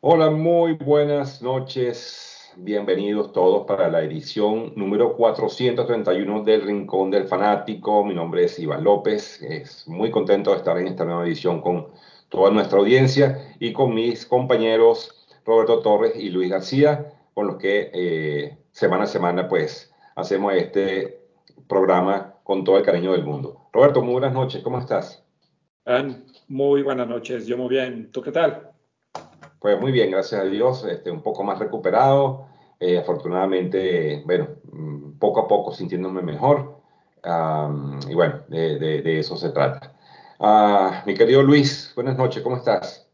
Hola, muy buenas noches. Bienvenidos todos para la edición número 431 del Rincón del Fanático. Mi nombre es Iván López. Es muy contento de estar en esta nueva edición con toda nuestra audiencia y con mis compañeros Roberto Torres y Luis García, con los que eh, semana a semana pues hacemos este programa con todo el cariño del mundo. Roberto, muy buenas noches. ¿Cómo estás? Muy buenas noches. Yo muy bien. ¿Tú qué tal? Pues muy bien, gracias a Dios, este, un poco más recuperado, eh, afortunadamente, bueno, mm, poco a poco sintiéndome mejor, y bueno, de, eso se trata. Ah, mi querido Luis, buenas noches, ¿cómo estás?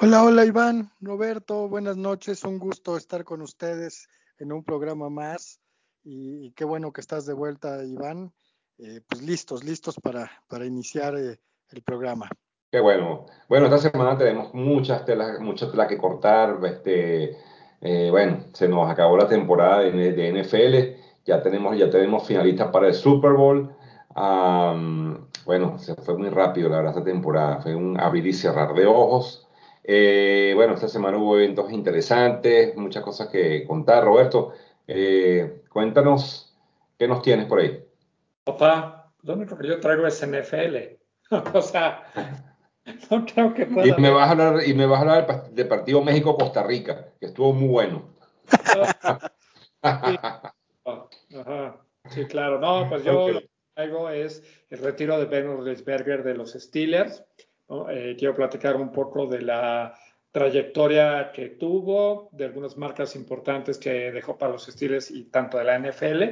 Hola, hola Iván, Roberto, buenas noches, un gusto estar con ustedes en un programa más y, qué bueno que estás de vuelta, Iván. Eh, pues listos, listos para, para iniciar eh, el programa. Qué bueno. Bueno, esta semana tenemos muchas telas, muchas telas que cortar. Este, eh, bueno, se nos acabó la temporada de, de, NFL. Ya tenemos, ya tenemos finalistas para el Super Bowl. bueno, se fue muy rápido la verdad esta temporada. Fue un abrir y cerrar de ojos. Eh, bueno, esta semana hubo eventos interesantes, muchas cosas que contar. Roberto, eh, cuéntanos qué nos tienes por ahí. Papá, lo único que yo traigo es NFL. o sea, No creo que pueda. Y me vas a hablar, y me vas a hablar del partido México-Costa Rica, que estuvo muy bueno. Sí. claro. No, pues yo lo que traigo es el retiro de Ben Roethlisberger de los Steelers. Eh, quiero platicar un poco de la trayectoria que tuvo, de algunas marcas importantes que dejó para los Steelers y tanto de la NFL.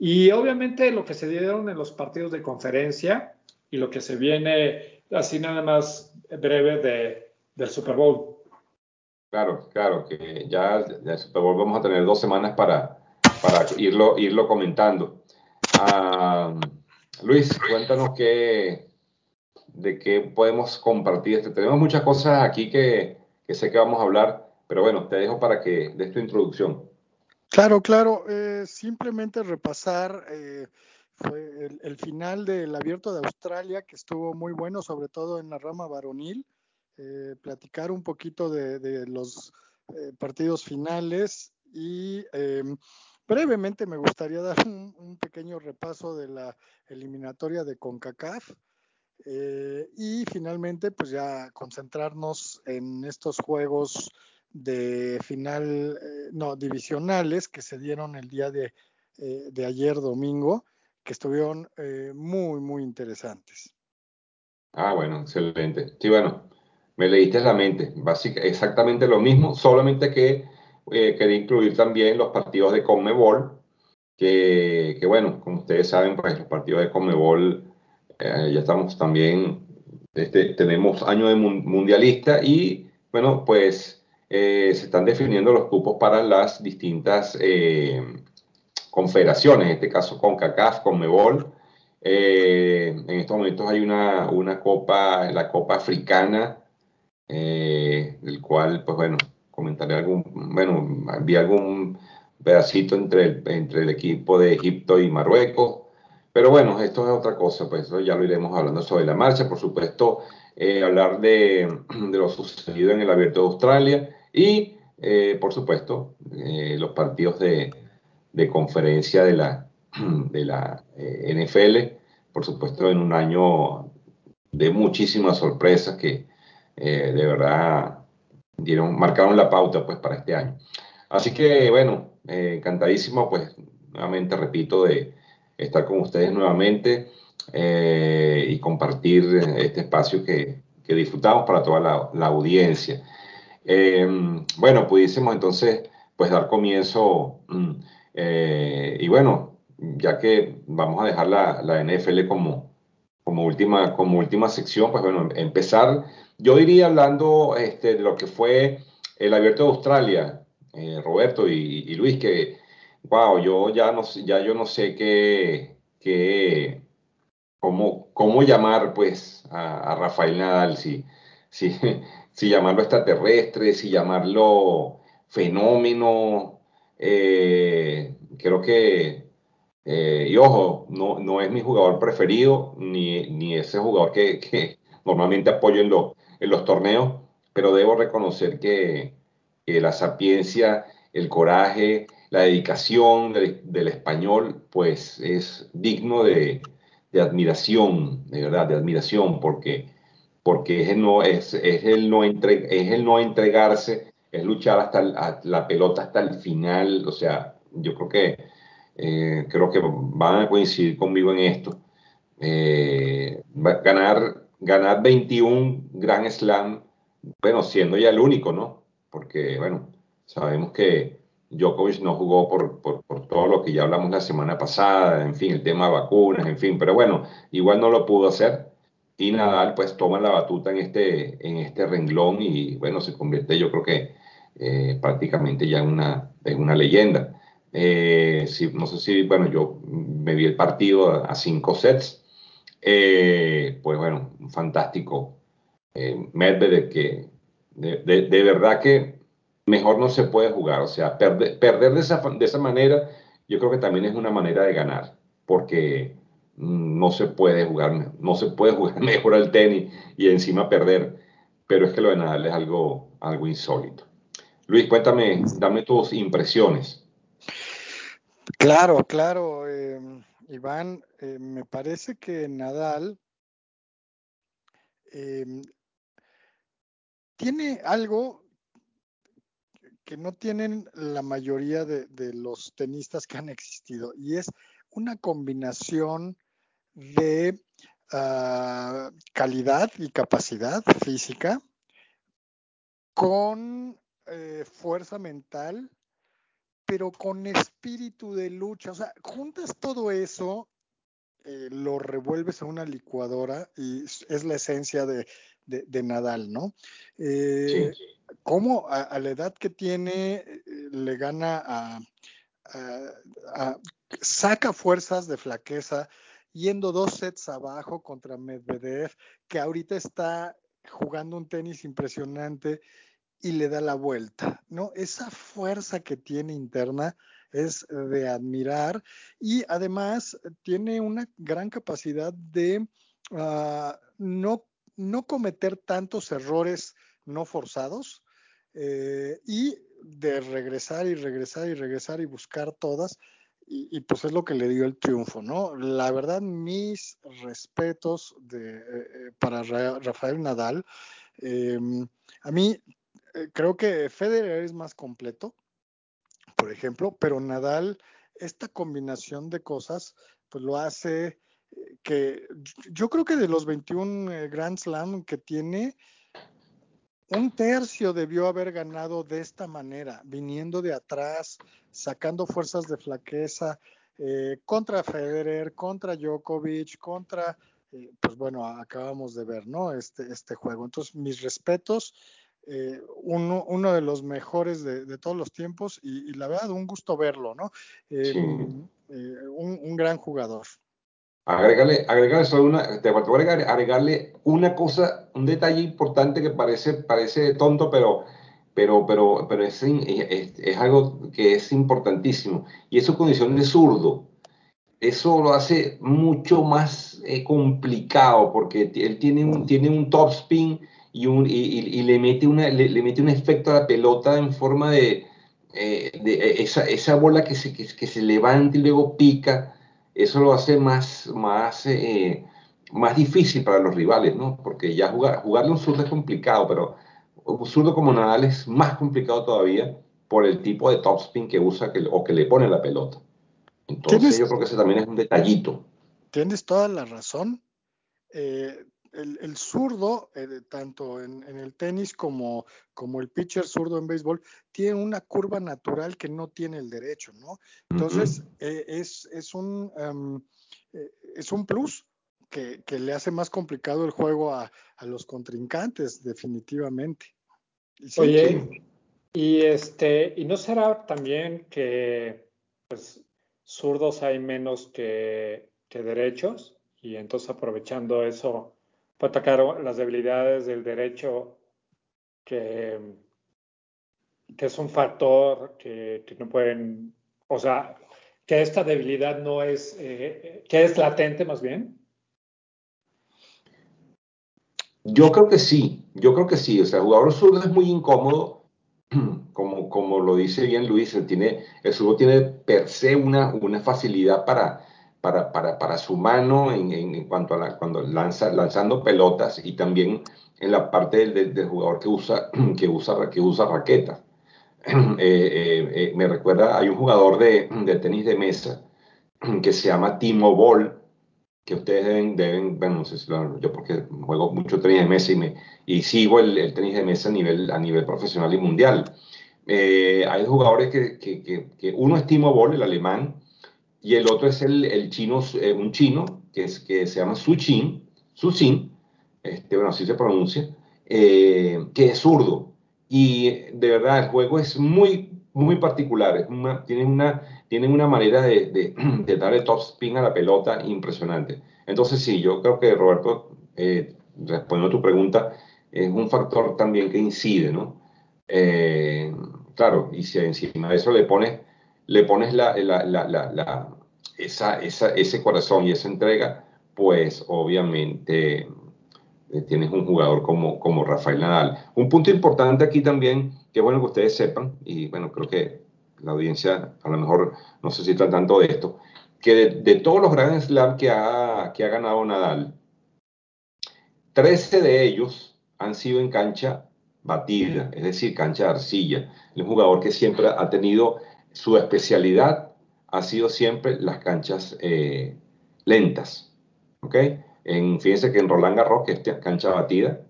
Y obviamente lo que se dieron en los partidos de conferencia y lo que se viene así nada más breve de, del Super Bowl. Claro, claro, que ya el Super Bowl vamos a tener dos semanas para, para irlo, irlo comentando. Ah, Luis, cuéntanos qué, de qué podemos compartir. Este, tenemos muchas cosas aquí que, que, sé que vamos a hablar, pero bueno, te dejo para que des tu introducción. Claro, claro. Eh, simplemente repasar eh, fue el, final del Abierto de Australia, que estuvo muy bueno, sobre todo en la rama varonil. Eh, platicar un poquito de, los eh, partidos finales y em, brevemente me gustaría dar un, pequeño repaso de la eliminatoria de CONCACAF. Eh, y finalmente, pues ya concentrarnos en estos juegos de final, no, divisionales que se dieron el día de, de ayer domingo que estuvieron eh, muy, muy interesantes. Ah, bueno, excelente. Sí, bueno, me leíste la mente. Básicamente, exactamente lo mismo, solamente que eh, quería incluir también los partidos de Conmebol, que, que, bueno, como ustedes saben, pues los partidos de Conmebol, eh, ya estamos también, este, tenemos año de mundialista y, bueno, pues se están definiendo los cupos para las distintas confederaciones, en este caso con CACAF, con MEBOL. Eh, en estos momentos hay una, una copa, la Copa Africana, eh, del cual, pues bueno, comentaré algún, bueno, vi algún pedacito entre el, entre el equipo de Egipto y Marruecos. Pero bueno, esto es otra cosa, pues eso ya lo iremos hablando sobre la marcha. Por supuesto, eh, hablar de, de, lo sucedido en el Abierto de Australia y, por supuesto, los partidos de, de conferencia de la, de la eh, NFL, por supuesto en un año de muchísimas sorpresas que eh, de verdad dieron, marcaron la pauta pues para este año. Así que bueno, eh, encantadísimo pues nuevamente repito de estar con ustedes nuevamente y compartir este espacio que, que disfrutamos para toda la, la audiencia. bueno, pudiésemos entonces pues dar comienzo mm, eh, y bueno, ya que vamos a dejar la, la NFL como, como, última, como última sección, pues bueno, empezar, yo iría hablando este, de lo que fue el Abierto de Australia, eh, Roberto y, Luis, que, wow, yo ya no, ya yo no sé qué, qué cómo, cómo llamar pues a, Rafael Nadal, si, si, si llamarlo extraterrestre, si llamarlo fenómeno, eh, creo que, eh, y ojo, no, no es mi jugador preferido, ni, ni ese jugador que, que normalmente apoyo en, los en los torneos, pero debo reconocer que, la sapiencia, el coraje, la dedicación del, español, pues es digno de, admiración, de verdad, de admiración, porque, porque es, el no, es, es el no entre, es el no entregarse, es luchar hasta la pelota hasta el final, o sea, yo creo que, eh, creo que van a coincidir conmigo en esto. Eh, ganar, ganar 21 Grand Slam, bueno, siendo ya el único, ¿no? Porque, bueno, sabemos que Djokovic no jugó por, por, por, todo lo que ya hablamos la semana pasada, en fin, el tema de vacunas, en fin, pero bueno, igual no lo pudo hacer. Y Nadal pues toma la batuta en este, en este renglón y bueno, se convierte yo creo que eh, prácticamente ya una, en una leyenda. Eh, no sé si, bueno, yo me vi el partido a, cinco sets. Eh, pues bueno, un fantástico eh, Medvedev que de, de, verdad que mejor no se puede jugar. O sea, perder, perder de, esa, de esa manera yo creo que también es una manera de ganar, porque no se puede jugar, no se puede jugar mejor al tenis y encima perder, pero es que lo de Nadal es algo, algo insólito. Luis, cuéntame, dame tus impresiones. Claro, claro, em, Iván, eh, me parece que Nadal em, tiene algo que no tienen la mayoría de, los tenistas que han existido y es una combinación de ah, calidad y capacidad física con eh, fuerza mental pero con espíritu de lucha. O sea, juntas todo eso, eh, lo revuelves en una licuadora y es la esencia de, Nadal, ¿no? Eh, ¿Cómo a, la edad que tiene eh, le gana a, saca fuerzas de flaqueza yendo dos sets abajo contra Medvedev, que ahorita está jugando un tenis impresionante y le da la vuelta, ¿no? Esa fuerza que tiene interna es de admirar y además tiene una gran capacidad de ah, no, no cometer tantos errores no forzados eh, y de regresar y regresar y regresar y buscar todas. Y, pues es lo que le dio el triunfo, ¿no? La verdad, mis respetos eh, eh, para Rafael Nadal. Em, a mí eh, creo que Federer es más completo, por ejemplo, pero Nadal, esta combinación de cosas, pues lo hace eh, que yo creo que de los 21 eh, Grand Slam que tiene, un tercio debió haber ganado de esta manera, viniendo de atrás, sacando fuerzas de flaqueza contra Federer, contra Djokovic, contra, pues bueno, acabamos de ver, ¿no? Este, este juego. Entonces, mis respetos eh, uno, uno, de los mejores de, todos los tiempos y, la verdad, un gusto verlo, ¿no? Eh, eh, un, gran jugador. Agregarle, agregarle solo una, te voy a agregarle una cosa, un detalle importante que parece, parece tonto, pero, pero, pero, pero es, es, algo que es importantísimo, y es su condición de zurdo. Eso lo hace mucho más complicado porque él tiene un, tiene un top spin y, un, y, le, mete una, le, mete un efecto a la pelota en forma de, eh, de eh, esa, esa, bola que se, que, se levanta y luego pica, eso lo hace más, más, eh, más difícil para los rivales, ¿no? Porque ya jugar, jugarle un zurdo es complicado, pero un zurdo como Nadal es más complicado todavía por el tipo de topspin que usa que, o que le pone la pelota. Entonces yo creo que ese también es un detallito. Tienes toda la razón. Eh, el, zurdo, eh, tanto en, el tenis como, como el pitcher zurdo en béisbol, tiene una curva natural que no tiene el derecho, ¿no? Entonces, eh, es, es, un, em, eh, es un plus que, le hace más complicado el juego a, los contrincantes, definitivamente. Oye, y este, ¿y no será también que pues zurdos hay menos que, que derechos? Y entonces aprovechando eso, atacar las debilidades del derecho que, que es un factor que, no pueden, o sea, que esta debilidad no es, eh, que es latente más bien. Yo creo que sí, yo creo que sí. O sea, el jugador zurdo es muy incómodo, como, como lo dice bien Luis, tiene, el zurdo tiene per se una, una facilidad para, para, para, para su mano en, en, cuanto a la, cuando lanza, lanzando pelotas y también en la parte del, del, del jugador que usa, que usa, que usa raqueta. Eh, eh, eh, me recuerda, hay un jugador de, de, tenis de mesa que se llama Timo Boll, que ustedes deben, deben bueno, no sé si lo, yo porque juego mucho tenis de mesa y, me, y sigo el, el, tenis de mesa a nivel, a nivel profesional y mundial. Eh, hay jugadores que, que, que, que, uno es Timo Boll, el alemán, y el otro es el, el chino, eh, un chino que, es, que se llama Su Chin, Su Chin, este, bueno, así se pronuncia, eh, que es zurdo. Y de verdad, el juego es muy, muy particular. Es una, tienen, una, tienen una manera de, de, de, darle top a la pelota impresionante. Entonces, sí, yo creo que Roberto, eh, respondiendo a tu pregunta, es un factor también que incide, ¿no? Eh, claro, y si encima de eso le pones, le pones la, esa, ese corazón y esa entrega, pues obviamente eh, tienes un jugador como, como Rafael Nadal. Un punto importante aquí también, que bueno que ustedes sepan, y bueno, creo que la audiencia a lo mejor no se cita tanto de esto, que de, todos los Grand Slam que ha, que ha ganado Nadal, 13 de ellos han sido en cancha batida, es decir, cancha de arcilla. Un jugador que siempre ha tenido su especialidad, ha sido siempre las canchas eh, lentas. ¿Ok? En, fíjense que en Roland Garros, que es cancha batida,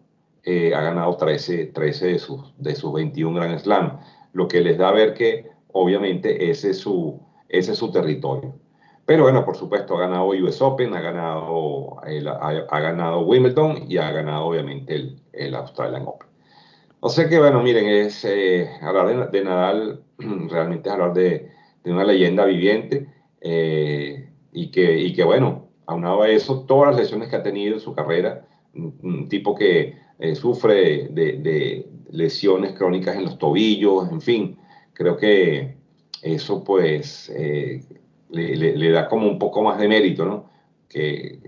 eh, ha ganado 13, 13 de, sus, de sus 21 Grand Slam, lo que les da a ver que obviamente ese es su, territorio. Pero bueno, por supuesto, ha ganado US Open, ha ganado, ha, ganado Wimbledon y ha ganado obviamente el, el, Australian Open. O sea que bueno, miren, es eh, hablar de, Nadal, realmente es hablar de, de una leyenda viviente eh, y, que, y que bueno, aunado a eso, todas las lesiones que ha tenido en su carrera, un tipo que eh, sufre de, lesiones crónicas en los tobillos, en fin, creo que eso pues eh, le, da como un poco más de mérito, ¿no? Que,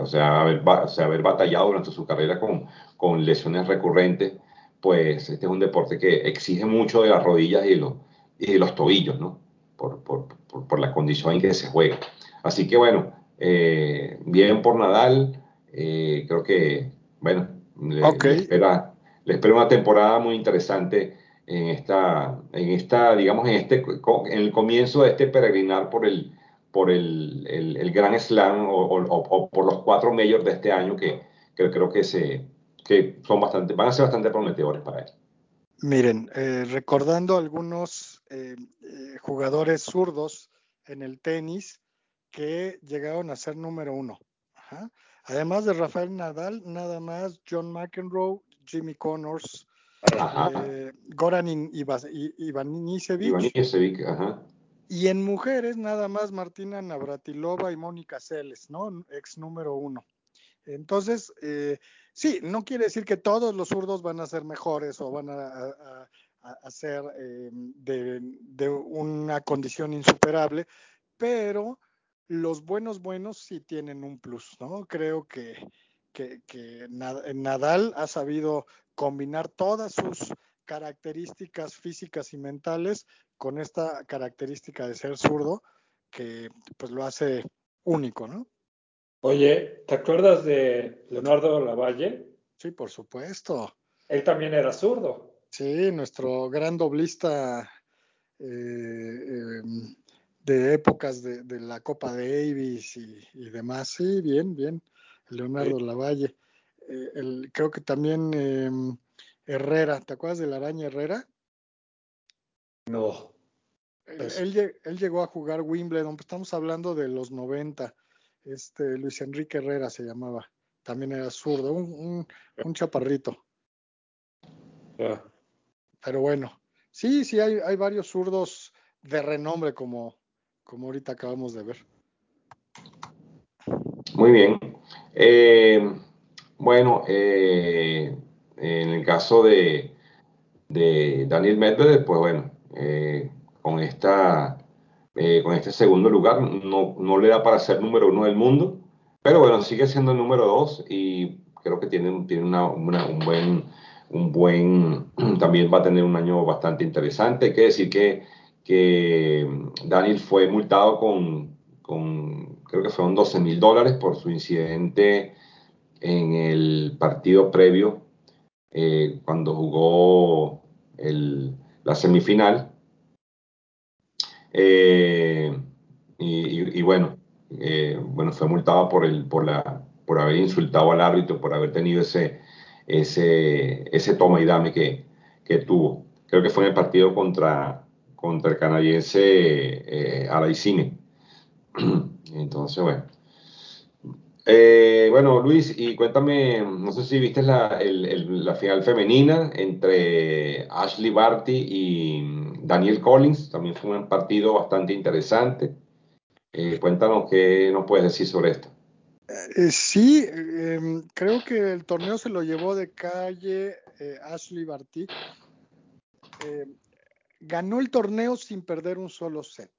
o sea, haber, o sea, haber batallado durante su carrera con, con, lesiones recurrentes, pues este es un deporte que exige mucho de las rodillas y de los, y los tobillos, ¿no? Por, por, por, por la condición en que se juega. Así que bueno, eh, bien por Nadal, eh, creo que, bueno, le, okay. le, espera, le, espera, una temporada muy interesante en esta, en esta digamos, en, este, en el comienzo de este peregrinar por el, por el, el, el Gran Slam o, o, o, por los cuatro majors de este año que, que creo que, se, que son bastante, van a ser bastante prometedores para él. Miren, eh, recordando algunos eh, eh, jugadores zurdos en el tenis, que llegaron a ser número uno. Ajá. Además de Rafael Nadal, nada más John McEnroe, Jimmy Connors, eh, Goran Ivanisevic. Y en mujeres, nada más Martina Navratilova y Mónica Celes, ¿no? Ex número uno. Entonces, eh, sí, no quiere decir que todos los zurdos van a ser mejores o van a, a, a ser eh, de, de, una condición insuperable, pero los buenos buenos sí tienen un plus, ¿no? Creo que, que, que Nadal ha sabido combinar todas sus características físicas y mentales con esta característica de ser zurdo que pues lo hace único, ¿no? Oye, ¿te acuerdas de Leonardo Lavalle? Sí, por supuesto. Él también era zurdo. Sí, nuestro gran doblista eh, eh, de épocas de, de, la Copa Davis y, y, demás. Sí, bien, bien. Leonardo sí. Lavalle. Eh, el, creo que también eh, Herrera, ¿te acuerdas de la araña Herrera? No. Él, él, él, llegó a jugar Wimbledon, estamos hablando de los 90. Este Luis Enrique Herrera se llamaba. También era zurdo, un, un, un chaparrito. Yeah. Pero bueno, sí, sí, hay, hay varios zurdos de renombre como, como ahorita acabamos de ver. Muy bien. Eh, bueno, eh, en el caso de, de, Daniel Medvedev, pues bueno, eh, con, esta, eh, con este segundo lugar no, no, le da para ser número uno del mundo, pero bueno, sigue siendo el número dos y creo que tiene, tiene una, un buen, un buen, también va a tener un año bastante interesante. Hay que decir que, que Daniel fue multado con, con creo que fueron 12 mil dólares por su incidente en el partido previo, eh, cuando jugó el, la semifinal. Eh, y, bueno, eh, bueno, fue multado por, el, por, la, por haber insultado al árbitro, por haber tenido ese, ese, ese toma y dame que, que tuvo. Creo que fue en el partido contra, contra el canadiense eh. Entonces, bueno. Eh, bueno, Luis, y cuéntame, no sé si viste la, la, final femenina entre Ashley Barty y Daniel Collins, también fue un partido bastante interesante. Eh, cuéntanos qué nos puedes decir sobre esto. Eh, sí, em, creo que el torneo se lo llevó de calle Ashley Barty. Em, ganó el torneo sin perder un solo set.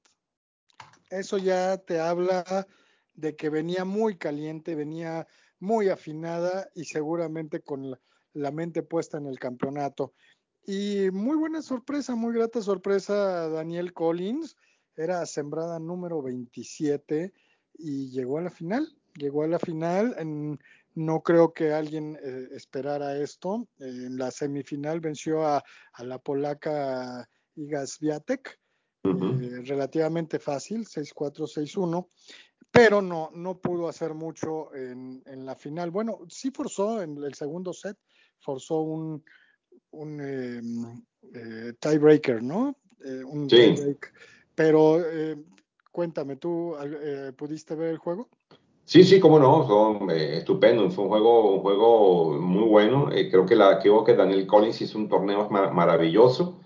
Eso ya te habla de que venía muy caliente, venía muy afinada y seguramente con la, mente puesta en el campeonato. Y muy buena sorpresa, muy grata sorpresa, Daniel Collins, era sembrada número 27 y llegó a la final, llegó a la final. no creo que alguien eh, esperara esto. en la semifinal venció a, la polaca Iga Swiatek, eh, relativamente fácil, 6-4, 6-1 pero no, no pudo hacer mucho en, en, la final. Bueno, sí forzó en el segundo set, forzó un, un em, eh, tiebreaker, ¿no? Eh, un sí. tiebreak. Pero eh, cuéntame, ¿tú pudiste ver el juego? Sí, sí, cómo no, son estupendo, fue un juego, un juego muy bueno. creo que la creo que Daniel Collins hizo un torneo maravilloso.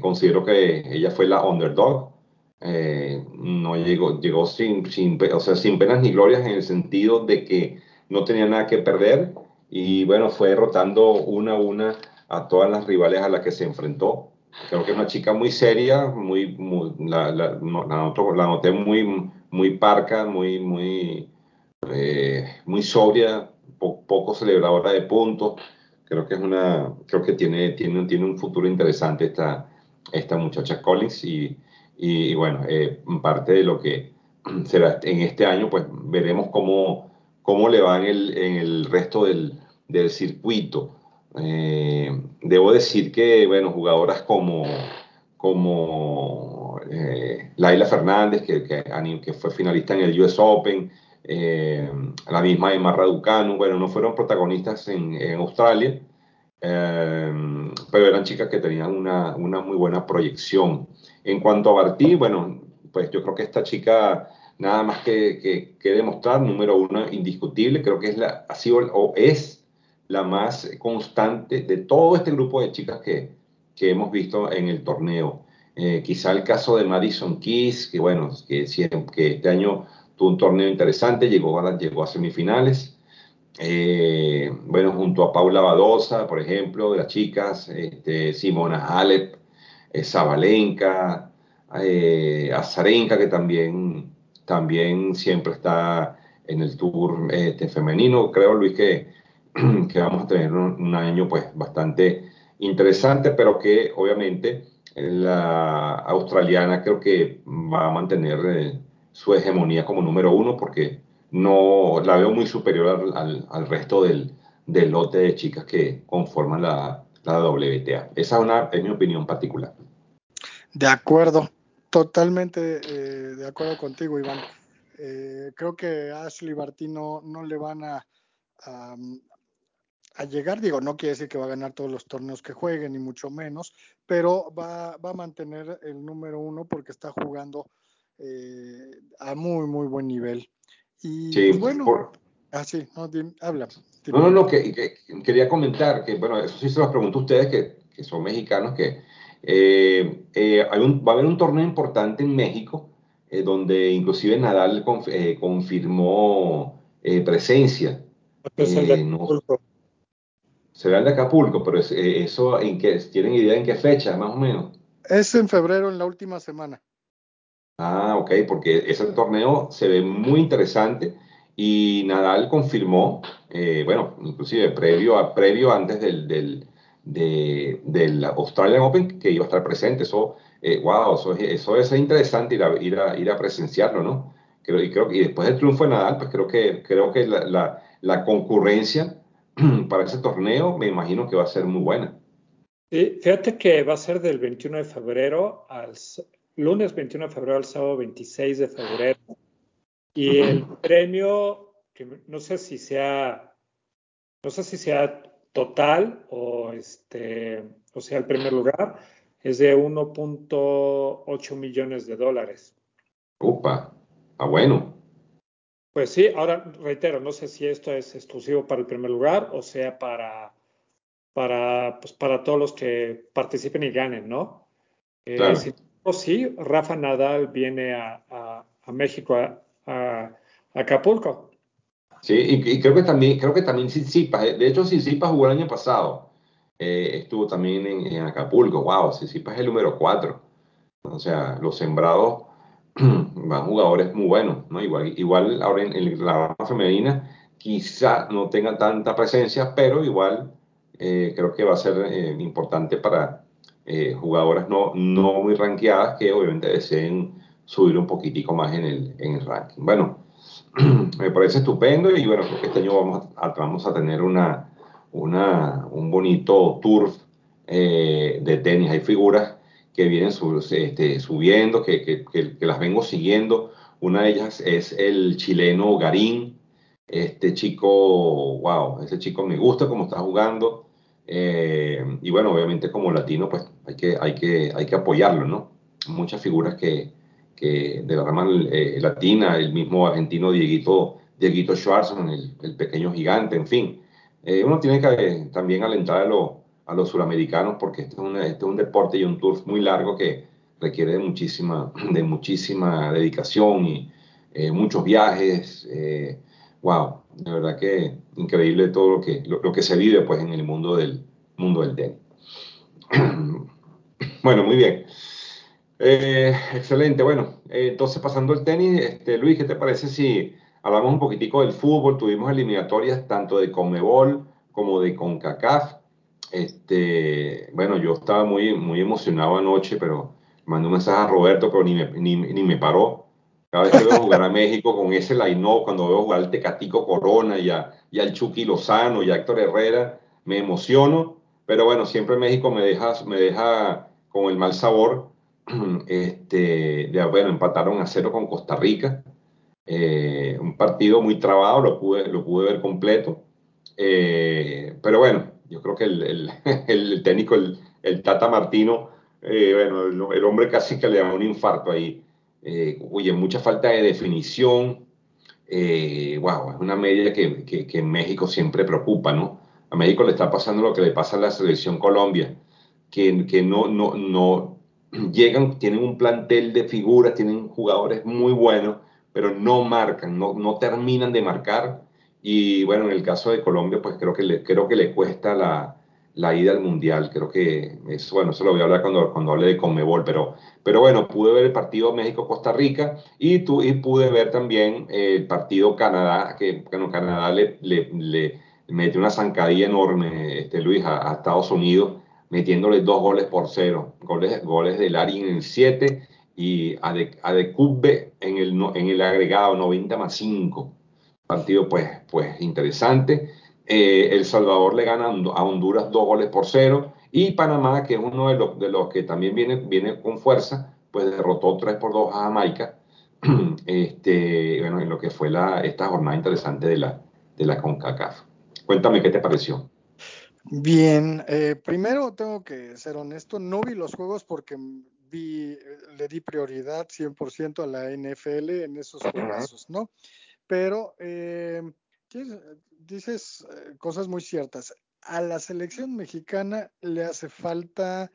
considero que ella fue la underdog eh, no llegó, llegó sin, sin, o sea, sin penas ni glorias en el sentido de que no tenía nada que perder y bueno, fue derrotando una a una a todas las rivales a las que se enfrentó. Creo que es una chica muy seria, muy, la, la, la, noté muy, muy parca, muy, muy, eh, muy sobria, poco celebradora de puntos. Creo que es una, creo que tiene, tiene, tiene un futuro interesante esta, esta muchacha Collins y, y, bueno, eh, parte de lo que será en este año, pues veremos cómo, cómo le va en el, en el resto del, del circuito. Eh, debo decir que, bueno, jugadoras como, como eh, Laila Fernández, que, fue finalista en el US Open, eh, la misma Emma Raducanu, bueno, no fueron protagonistas en, Australia, eh, pero eran chicas que tenían una, muy buena proyección. En cuanto a Bartí, bueno, pues yo creo que esta chica nada más que, que, demostrar, número uno, indiscutible, creo que es la, ha o es la más constante de todo este grupo de chicas que hemos visto en el torneo. Eh, quizá el caso de Madison Keys, que bueno, que, que este año tuvo un torneo interesante, llegó a, llegó a semifinales. Eh, bueno, junto a Paula Badosa, por ejemplo, de las chicas, este, Simona Halep, eh, Zabalenka, eh, Azarenka, que también, también siempre está en el tour este, femenino. Creo, Luis, que, que vamos a tener un, año pues bastante interesante, pero que obviamente la australiana creo que va a mantener eh, su hegemonía como número uno porque no la veo muy superior al, al, resto del, del, lote de chicas que conforman la, la WTA. Esa es, una, es mi opinión particular. De acuerdo, totalmente eh, de acuerdo contigo, Iván. Eh, creo que a Ashley Barty no, le van a, a, llegar, digo, no quiere decir que va a ganar todos los torneos que juegue, ni mucho menos, pero va, va a mantener el número uno porque está jugando eh, a muy, muy buen nivel. Y sí, pues, bueno, ah, sí, no, habla. No, no, no, que, quería comentar que, bueno, eso sí se los pregunto a ustedes que, que son mexicanos, que eh, eh, hay un, va a haber un torneo importante en México, donde inclusive Nadal confirmó presencia. No, será el de Acapulco, pero eso, ¿en qué, ¿tienen idea en qué fecha, más o menos? Es en febrero, en la última semana. Ah, ok, porque ese torneo se ve muy interesante y Nadal confirmó, eh, bueno, inclusive previo, a, previo antes del, del, del Australian Open, que iba a estar presente. Eso, eh, wow, eso, eso es interesante ir a, ir a, ir a presenciarlo, ¿no? Creo, y, creo, y después del triunfo de Nadal, pues creo que, creo que la, la, la concurrencia para ese torneo me imagino que va a ser muy buena. Sí, fíjate que va a ser del 21 de febrero al lunes 21 de febrero al sábado 26 de febrero. Y el premio, que no sé si sea, no sé si sea total o este, o sea, el primer lugar, es de 1.8 millones de dólares. Upa, ah bueno. Pues sí, ahora reitero, no sé si esto es exclusivo para el primer lugar o sea para, para, pues para todos los que participen y ganen, ¿no? Eh, claro. si, sí, Rafa Nadal viene a, a, a México a, a Acapulco. Sí, y, y, creo que también, creo que también Sisipa, de hecho Sisipa jugó el año pasado, eh, estuvo también en, en, Acapulco, wow, Sisipa es el número 4, o sea, los sembrados van jugadores muy buenos, ¿no? Igual, igual ahora en, en la rama femenina quizá no tenga tanta presencia, pero igual eh, creo que va a ser eh, importante para eh, jugadoras no, no muy ranqueadas que obviamente deseen subir un poquitico más en el, en el ranking. Bueno, me parece estupendo y bueno, creo que este año vamos a, vamos a tener una, una, un bonito tour eh, de tenis. Hay figuras que vienen sub, este, subiendo, que, que, que, que, las vengo siguiendo. Una de ellas es el chileno Garín. Este chico, wow, ese chico me gusta cómo está jugando. Eh, y bueno, obviamente como latino, pues hay que, hay que, hay que apoyarlo, ¿no? Muchas figuras que, que de la rama eh, latina, el mismo argentino Dieguito, Dieguito Schwarzman, el, el pequeño gigante, en fin. Eh, uno tiene que también alentar a, lo, a los suramericanos porque este es, una, este es, un deporte y un tour muy largo que requiere de muchísima, de muchísima dedicación y eh, muchos viajes. wow, de verdad que increíble todo lo que, lo, que se vive pues, en el mundo del, mundo del tenis. bueno, muy bien. Eh, excelente, bueno, eh, entonces pasando el tenis, este, Luis, ¿qué te parece si hablamos un poquitico del fútbol? Tuvimos eliminatorias tanto de Comebol como de CONCACAF. Este, bueno, yo estaba muy, muy emocionado anoche, pero mandé un mensaje a Roberto, pero ni me, ni, ni me paró. Cada vez que veo jugar a México con ese line cuando veo jugar al Tecatico Corona y, a, y al Chucky Lozano y a Héctor Herrera, me emociono, pero bueno, siempre México me deja, me deja con el mal sabor este, de, bueno, empataron a cero con Costa Rica. Eh, un partido muy trabado, lo pude, lo pude ver completo. Eh, pero bueno, yo creo que el, el, el técnico, el, el, Tata Martino, eh, bueno, el, hombre casi que le da un infarto ahí. oye, mucha falta de definición. wow, es una medida que, que, que, en México siempre preocupa, ¿no? A México le está pasando lo que le pasa a la selección Colombia, que, que no, no, no, llegan, tienen un plantel de figuras, tienen jugadores muy buenos, pero no marcan, no, no terminan de marcar. Y bueno, en el caso de Colombia, pues creo que le, creo que le cuesta la, la ida al Mundial. Creo que es, bueno, eso lo voy a hablar cuando, cuando hable de Conmebol, pero, pero bueno, pude ver el partido México-Costa Rica y, tu, y pude ver también el partido Canadá, que bueno, Canadá le, le, le mete una zancadilla enorme, este, Luis, a, a Estados Unidos metiéndole dos goles por cero. Goles, goles de Larin en el 7 y Adecube en el, en el agregado 90 más 5. Partido pues, pues interesante. Eh, el Salvador le gana a Honduras dos goles por cero. Y Panamá, que es uno de los, de los que también viene, viene con fuerza, pues derrotó 3 por 2 a Jamaica. Este, bueno, en lo que fue la, esta jornada interesante de la, de la CONCACAF. Cuéntame qué te pareció. Bien, eh, primero tengo que ser honesto, no vi los juegos porque vi, le di prioridad 100% a la NFL en esos juegos, ¿no? Pero eh, dices eh, cosas muy ciertas. A la selección mexicana le hace falta,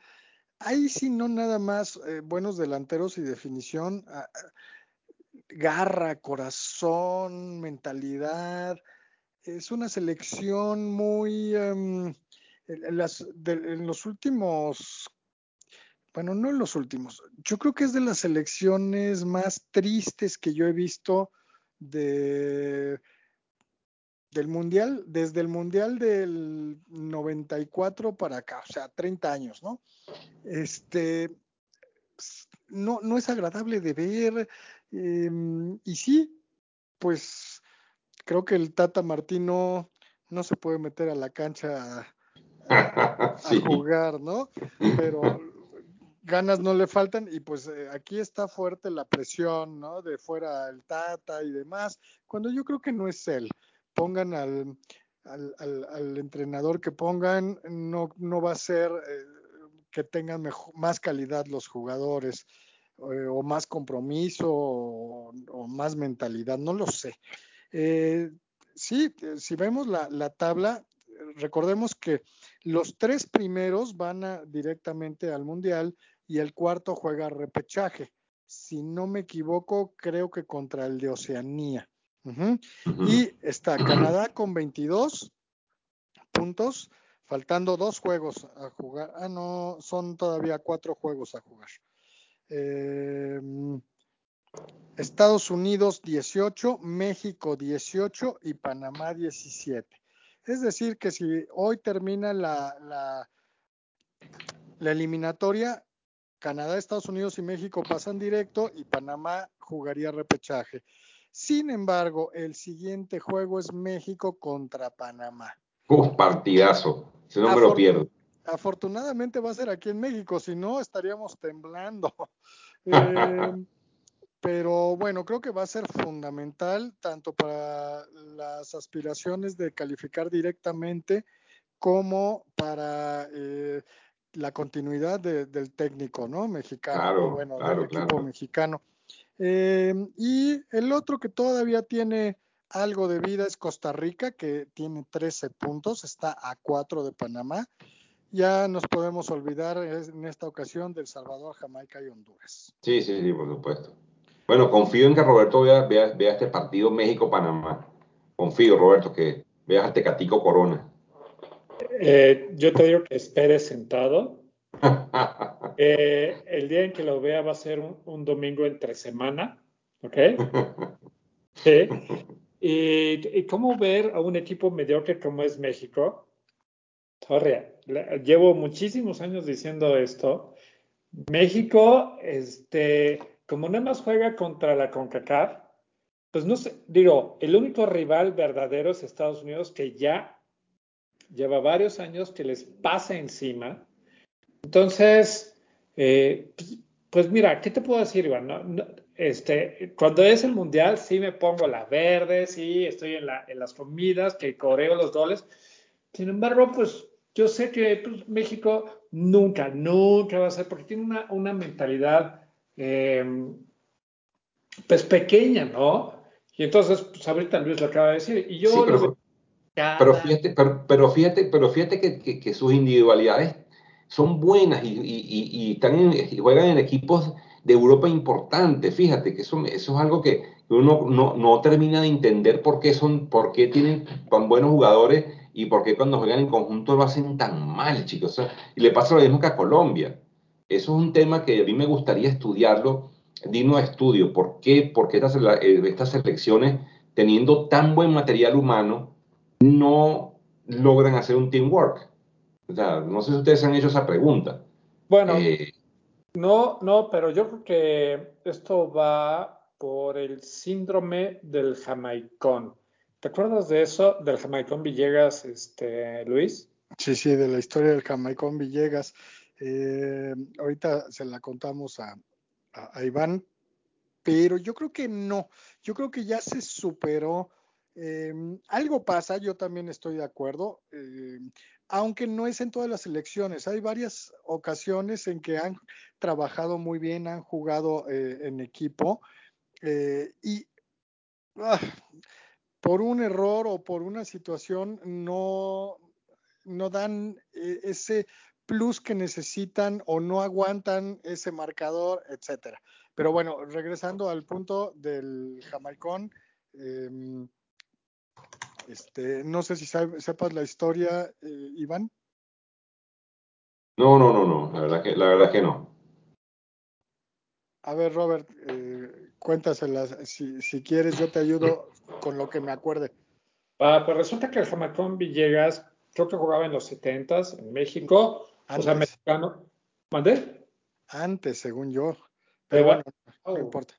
ahí sí no nada más eh, buenos delanteros y definición, garra, corazón, mentalidad. Es una selección muy... En, las, en los últimos, bueno, no en los últimos, yo creo que es de las elecciones más tristes que yo he visto de del mundial, desde el mundial del 94 para acá, o sea, 30 años, ¿no? Este, no, no es agradable de ver, em, y sí, pues creo que el Tata Martino no se puede meter a la cancha a, jugar, ¿no? Pero ganas no le faltan y pues eh, aquí está fuerte la presión, ¿no? De fuera el Tata y demás, cuando yo creo que no es él. Pongan al, al, entrenador que pongan, no, no va a ser eh, que tengan mejor, más calidad los jugadores eh, o más compromiso o, más mentalidad, no lo sé. sí, si vemos la, la tabla, recordemos que los tres primeros van directamente al Mundial y el cuarto juega repechaje. Si no me equivoco, creo que contra el de Oceanía. Y está Canadá con 22 puntos, faltando dos juegos a jugar. Ah, no, son todavía cuatro juegos a jugar. Em, Estados Unidos 18, México 18 y Panamá 17. Es decir, que si hoy termina la, la, la eliminatoria, Canadá, Estados Unidos y México pasan directo y Panamá jugaría repechaje. Sin embargo, el siguiente juego es México contra Panamá. Uf, partidazo. Si no me lo pierdo. Afortunadamente va a ser aquí en México, si no estaríamos temblando. Eh, pero bueno, creo que va a ser fundamental tanto para las aspiraciones de calificar directamente como para eh, la continuidad del técnico, ¿no? Mexicano, bueno, del equipo mexicano. Eh, y el otro que todavía tiene algo de vida es Costa Rica, que tiene 13 puntos, está a 4 de Panamá. Ya nos podemos olvidar en esta ocasión del Salvador, Jamaica y Honduras. Sí, sí, sí, por supuesto. Bueno, confío en que Roberto vea, vea, este partido México-Panamá. Confío, Roberto, que veas a Tecatico Corona. Eh, yo te digo que espere sentado. Eh, el día en que lo vea va a ser un, domingo entre semana, ¿ok? Sí. Y, cómo ver a un equipo mediocre como es México. llevo muchísimos años diciendo esto. México, este, como nada más juega contra la CONCACAF, pues no sé, digo, el único rival verdadero es Estados Unidos que ya lleva varios años que les pasa encima. Entonces, eh, pues, pues, mira, ¿qué te puedo decir, Iván? este, cuando es el mundial, sí me pongo la verde, sí, estoy en, la, en las comidas, que coreo los goles. Sin embargo, pues yo sé que pues, México nunca, nunca va a ser, porque tiene una, una mentalidad, em, pues pequeña, ¿no? Y entonces, pues ahorita Luis lo acaba de decir. Y yo pero fíjate, pero, fíjate, pero fíjate que, sus individualidades son buenas y, están juegan en equipos de Europa importantes. Fíjate que eso, eso es algo que uno no, termina de entender por qué, son, por qué tienen tan buenos jugadores y por qué cuando juegan en conjunto lo hacen tan mal, chicos. y le pasa lo mismo que a Colombia. Eso es un tema que a mí me gustaría estudiarlo, digno de estudio. ¿Por qué, por qué estas, eh, estas selecciones, teniendo tan buen material humano, no logran hacer un teamwork? O sea, no sé si ustedes han hecho esa pregunta. Bueno, eh, no, no, pero yo creo que esto va por el síndrome del jamaicón. ¿Te acuerdas de eso, del jamaicón Villegas, este, Luis? Sí, sí, de la historia del jamaicón Villegas. Eh, ahorita se la contamos a, a Iván, pero yo creo que no. Yo creo que ya se superó Em, algo pasa, yo también estoy de acuerdo, em, aunque no es en todas las elecciones. Hay varias ocasiones en que han trabajado muy bien, han jugado eh, en equipo eh, y ah, por un error o por una situación no, no dan eh, ese plus que necesitan o no aguantan ese marcador, etcétera. Pero bueno, regresando al punto del jamaicón, eh, este, no sé si sepas la historia, eh, Iván. No, no, no, no, la verdad que, la verdad que no. A ver, Robert, eh, cuéntaselas. Si, si quieres, yo te ayudo con lo que me acuerde. Ah, pues resulta que el Jamacón Villegas, creo que jugaba en los 70 en México. O sea, mexicano. ¿Mandé? Antes, según yo. Pero bueno, no, importa.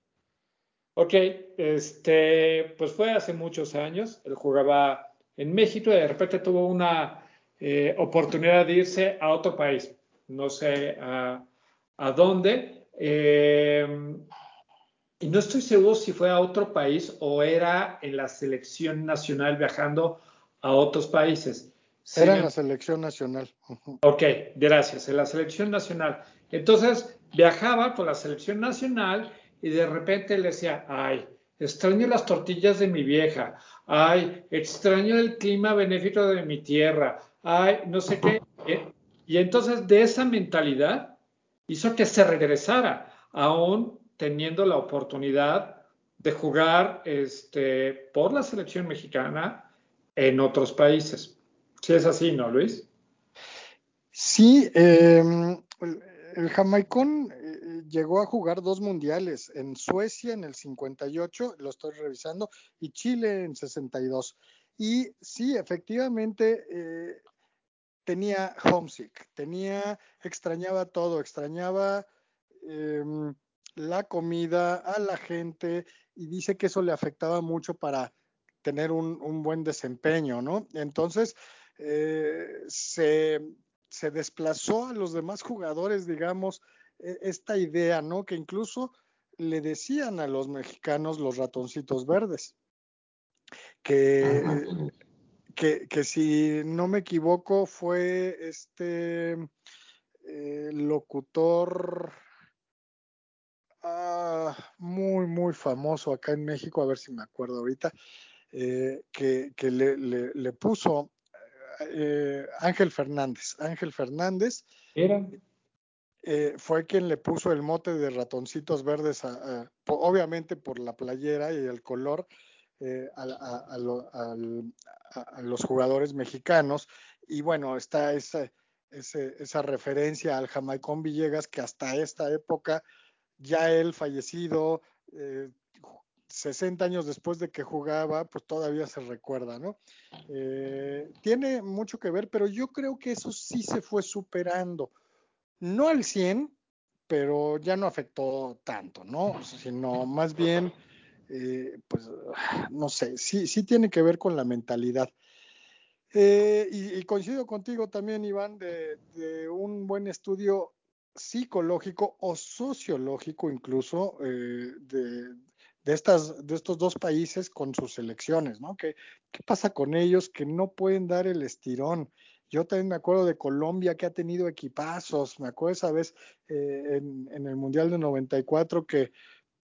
Ok, este, pues fue hace muchos años. Él jugaba en México y de repente tuvo una eh, oportunidad de irse a otro país. No sé a, a dónde. Eh, y no estoy seguro si fue a otro país o era en la selección nacional viajando a otros países. Era en la selección nacional. Ok, gracias, en la selección nacional. Entonces viajaba con la selección nacional y de repente le decía, ay, extraño las tortillas de mi vieja, ay, extraño el clima benéfico de mi tierra, ay, no sé qué. Y entonces de esa mentalidad hizo que se regresara, aún teniendo la oportunidad de jugar este, por la selección mexicana en otros países. Si es así, ¿no, Luis? Sí, em, el jamaicón eh, llegó a jugar dos mundiales, en Suecia en el 58, lo estoy revisando, y Chile en 62. Y sí, efectivamente, eh, tenía homesick, tenía, extrañaba todo, extrañaba em, la comida, a la gente, y dice que eso le afectaba mucho para tener un, buen desempeño, ¿no? Entonces, eh, se, desplazó a los demás jugadores, digamos, esta idea, ¿no? Que incluso le decían a los mexicanos los ratoncitos verdes, que, que, que si no me equivoco fue este eh, locutor Ah, muy, muy famoso acá en México, a ver si me acuerdo ahorita, eh, que, le, puso eh, Ángel Fernández. Ángel Fernández eh, fue quien le puso el mote de ratoncitos verdes, obviamente por la playera y el color. A, los jugadores mexicanos y bueno está esa, esa referencia al Jamaicón Villegas que hasta esta época ya él fallecido, 60 eh, años después de que jugaba, pues todavía se recuerda, ¿no? Eh, tiene mucho que ver, pero yo creo que eso sí se fue superando. No al 100, pero ya no afectó tanto, ¿no? Sino más bien, eh, pues, no sé, sí, sí tiene que ver con la mentalidad. y, coincido contigo también, Iván, de un buen estudio psicológico o sociológico incluso eh, de, estas, de estos dos países con sus elecciones, ¿no? ¿Qué, ¿Qué pasa con ellos que no pueden dar el estirón? Yo también me acuerdo de Colombia que ha tenido equipazos, me acuerdo esa vez eh, en, en, el Mundial de 94 que,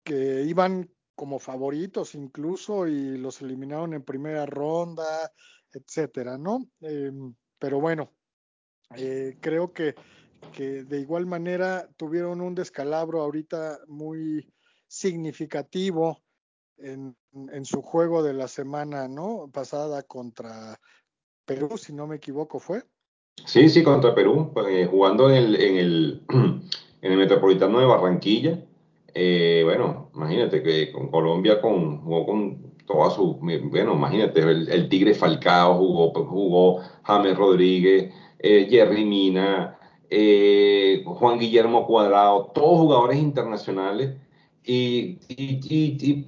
que iban como favoritos incluso y los eliminaron en primera ronda, etcétera, ¿no? Em, pero bueno, eh, creo que que de igual manera tuvieron un descalabro ahorita muy significativo en, su juego de la semana, ¿no? Pasada contra Perú, si no me equivoco, fue. Sí, sí, contra Perú, eh, jugando en el, en, el, en el Metropolitano de Barranquilla. Eh, bueno, imagínate que con Colombia con, jugó con toda su. Bueno, imagínate, el, Tigre Falcao jugó, jugó James Rodríguez, eh, Jerry Mina, eh, Juan Guillermo Cuadrado, todos jugadores internacionales. Y,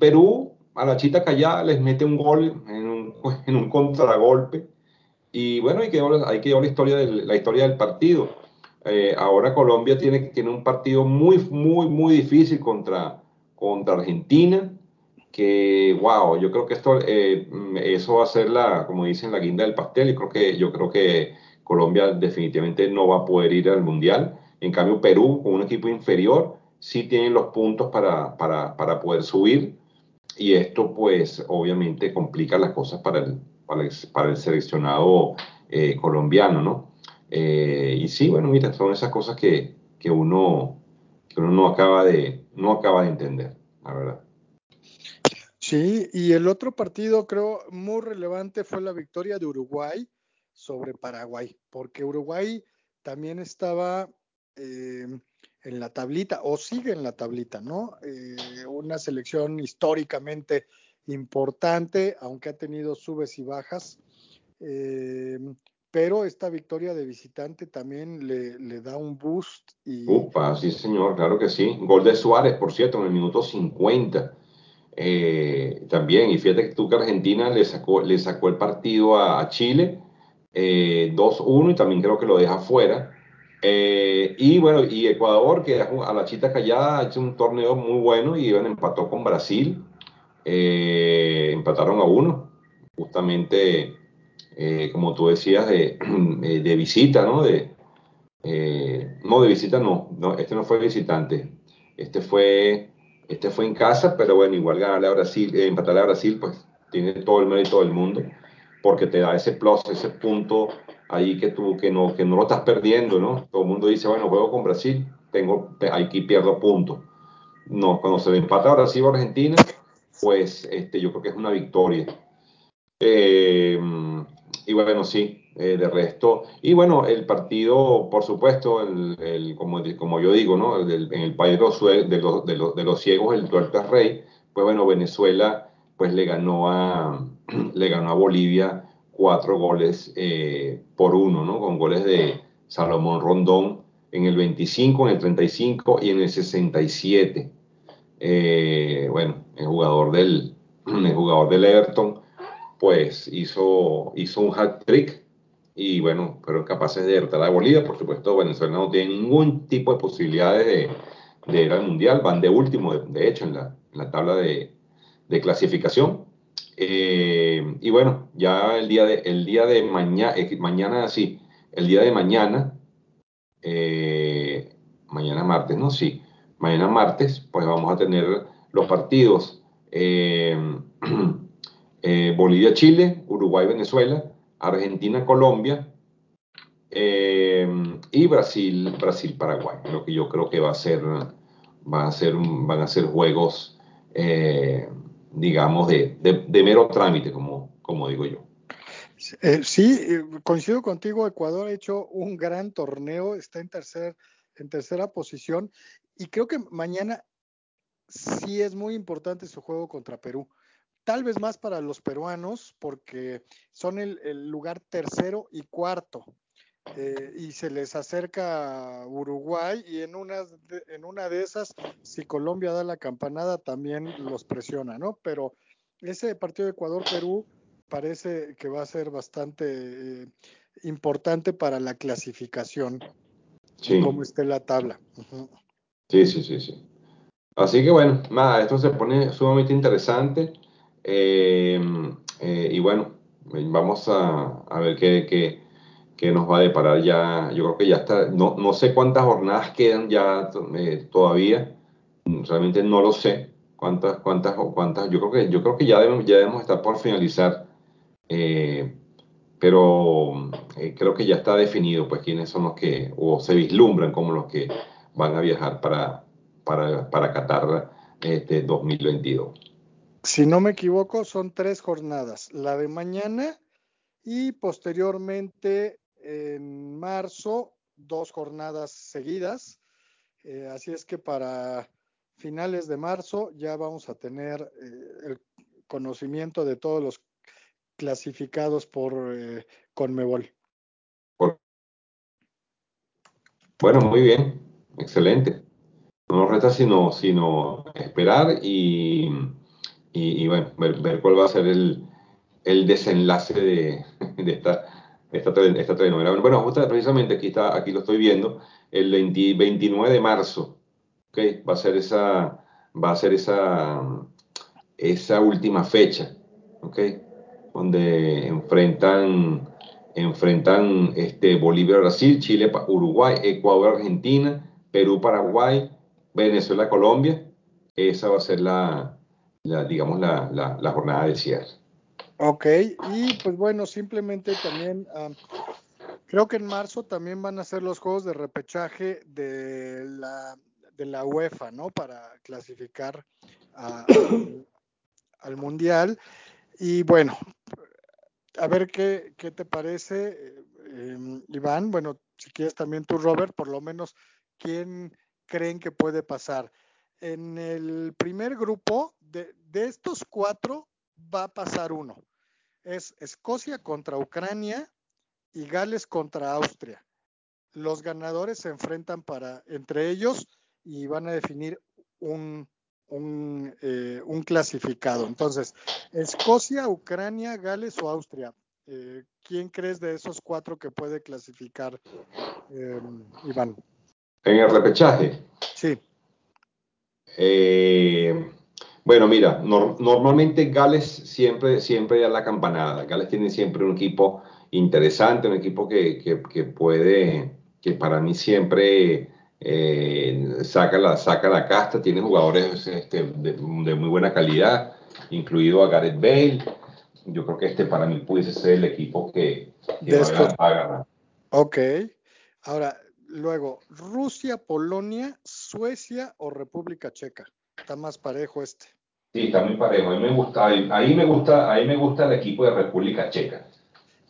Perú, a la chita callada, les mete un gol en un, en un contragolpe. Y bueno, quedó, ahí quedó la, historia del, la historia del partido. Eh, ahora Colombia tiene, tiene un partido muy, muy, muy difícil contra, contra Argentina. Que, wow, yo creo que esto, eh, eso va a ser la, como dicen, la guinda del pastel. Y creo que, yo creo que Colombia definitivamente no va a poder ir al Mundial. En cambio, Perú, con un equipo inferior, sí tiene los puntos para, para, para poder subir. Y esto, pues, obviamente complica las cosas para el, para el, seleccionado eh, colombiano, ¿no? Eh, y sí, bueno, mira, son esas cosas que, que, uno, que uno no acaba, de, no acaba de entender, la verdad. Sí, y el otro partido creo muy relevante fue la victoria de Uruguay sobre Paraguay, porque Uruguay también estaba eh, en la tablita o sigue en la tablita, ¿no? Una selección históricamente importante, aunque ha tenido subes y bajas. Eh, pero esta victoria de visitante también le, da un boost. Y... Upa, sí señor, claro que sí. Gol de Suárez, por cierto, en el minuto 50. Eh, también, y fíjate que tú que Argentina le sacó, le sacó el partido a, Chile 2-1 eh, y también creo que lo deja fuera. Y bueno, y Ecuador, que a la chita callada ha hecho un torneo muy bueno y bueno, empató con Brasil. Empataron a uno, justamente eh, como tú decías, de, de visita, ¿no? De, eh, no, de visita no, no, este no fue visitante, este fue, este fue en casa, pero bueno, igual ganarle a Brasil, eh, empatarle a Brasil, pues tiene todo el mérito del mundo, porque te da ese plus, ese punto ahí que tú, que no, que no lo estás perdiendo, ¿no? Todo el mundo dice, bueno, juego con Brasil, tengo, aquí pierdo puntos. No, cuando se le empata a Brasil o Argentina, pues este, yo creo que es una victoria. Eh, y bueno, sí, eh, de resto. Y bueno, el partido, por supuesto, el, como, como, yo digo, ¿no? en el país de los, de los, de los, de los ciegos, el tuerto es rey. Pues bueno, Venezuela pues le ganó a, le ganó a Bolivia cuatro goles eh, por uno, ¿no? Con goles de Salomón Rondón en el 25, en el 35 y en el 67. Eh, bueno, el jugador del, el jugador del Everton pues hizo, hizo un hat trick y bueno, fueron capaces de derrotar a Bolivia. Por supuesto, Venezuela no tiene ningún tipo de posibilidades de, de ir al Mundial, van de último, de, hecho, en la, en la, tabla de, de clasificación. Eh, y bueno, ya el día de, el día de mañana, eh, mañana sí, el día de mañana, mañana martes, ¿no? Sí, mañana martes, pues vamos a tener los partidos. Eh, Bolivia-Chile, Uruguay-Venezuela, Argentina-Colombia eh, y Brasil, Brasil-Paraguay. Lo que yo creo que va a ser, va a ser van a ser juegos, eh, digamos, de, de, mero trámite, como, como digo yo. sí, coincido contigo, Ecuador ha hecho un gran torneo, está en, tercer, en tercera posición y creo que mañana sí es muy importante su juego contra Perú tal vez más para los peruanos, porque son el, lugar tercero y cuarto. Eh, y se les acerca Uruguay y en una, de, en una de esas, si Colombia da la campanada, también los presiona, ¿no? Pero ese partido de Ecuador-Perú parece que va a ser bastante eh, importante para la clasificación, sí. como esté la tabla. Sí, sí, sí, sí. Así que bueno, nada, esto se pone sumamente interesante. Eh, eh, y bueno, vamos a, a ver qué, qué, qué, nos va a deparar ya. Yo creo que ya está, no, no sé cuántas jornadas quedan ya eh, todavía, realmente no lo sé. Cuántas, cuántas, cuántas, yo creo que, yo creo que ya debemos, ya debemos estar por finalizar, pero creo que ya está definido, pues, quiénes son los que, o se vislumbran como los que van a viajar para, para, para Qatar este 2022 si no me equivoco, son tres jornadas. La de mañana y posteriormente en marzo, dos jornadas seguidas. Eh, así es que para finales de marzo ya vamos a tener eh, el conocimiento de todos los clasificados por eh, Conmebol. Bueno, muy bien, excelente. No nos resta sino, sino esperar y y, bueno, ver, cuál va a ser el, el desenlace de, de esta, esta, esta. Bueno, justo precisamente aquí, está, aquí lo estoy viendo, el 29 de marzo, ¿okay? va a ser esa, va a ser esa, esa última fecha, ¿okay? donde enfrentan, enfrentan este, Bolivia, Brasil, Chile, Uruguay, Ecuador, Argentina, Perú, Paraguay, Venezuela, Colombia. Esa va a ser la, la, digamos, la, la, jornada de cierre. Ok, y pues bueno, simplemente también creo que en marzo también van a ser los juegos de repechaje de la, de la UEFA, ¿no? Para clasificar al, Mundial. Y bueno, a ver qué, qué te parece, em, Iván. Bueno, si quieres también tú, Robert, por lo menos, ¿quién, creen que puede pasar. En el primer grupo, de, estos cuatro, va a pasar uno. Es Escocia contra Ucrania y Gales contra Austria. Los ganadores se enfrentan para entre ellos y van a definir un, un, eh, clasificado. Entonces, Escocia, Ucrania, Gales o Austria. Eh, ¿Quién crees de esos cuatro que puede clasificar, eh, Iván? En el repechaje. Sí. Eh, bueno, mira, nor- normalmente Gales siempre, siempre da la campanada. Gales tiene siempre un equipo interesante, un equipo que, que- que puede, que para mí siempre eh, saca la, saca la casta, tiene jugadores este, de, de muy buena calidad, incluido a Gareth Bale. Yo creo que este para mí pudiese ser el equipo que, que va estos. a va a ganar. Ok. Ahora, luego, Rusia, Polonia, Suecia o República Checa. Está más parejo este. Sí, está muy parejo. A mí me gusta, ahí, ahí me gusta, ahí me gusta el equipo de República Checa.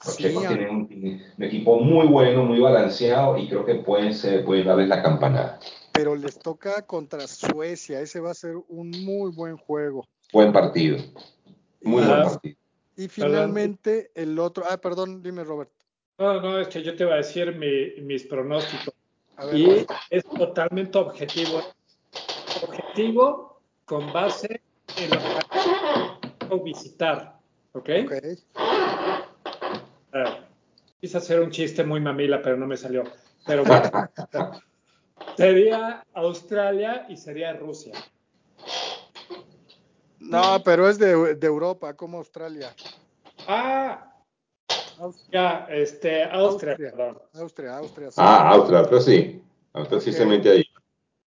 Los Sí, checos tienen un, un equipo muy bueno, muy balanceado y creo que pueden ser, pueden darles la campanada. pero les toca contra Suecia. Ese va a ser un muy buen juego. Buen partido, muy buen Ah. partido. Y finalmente el otro. Ah, perdón, dime, Robert. No, no, es que yo te iba a decir mi- mis pronósticos. Ver, Y es totalmente objetivo. Objetivo con base en lo que visitar. ¿Ok? ok. Ah, quise hacer un chiste muy mamila, pero no me salió. Pero bueno, sería Australia y sería Rusia. No, pero es de, de Europa, como Australia. Ah, Aus- ya, este, Austria, Austria. perdón. Austria, Austria. sí. Ah, Austria, Austria sí. Austria sí Ok. se mete ahí.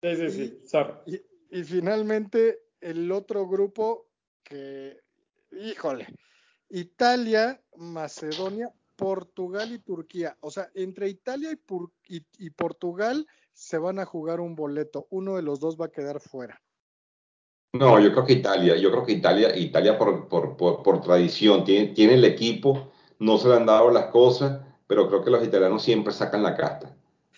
Sí, sí, sí, sorry. Y, y finalmente el otro grupo que, híjole, Italia, Macedonia, Portugal y Turquía. O sea, entre Italia y, Pur- y- y Portugal se van a jugar un boleto. Uno de los dos va a quedar fuera. No, yo creo que Italia, yo creo que Italia, Italia por, por, por, por tradición, tiene, tiene el equipo, no se le han dado las cosas, pero creo que los italianos siempre sacan la casta.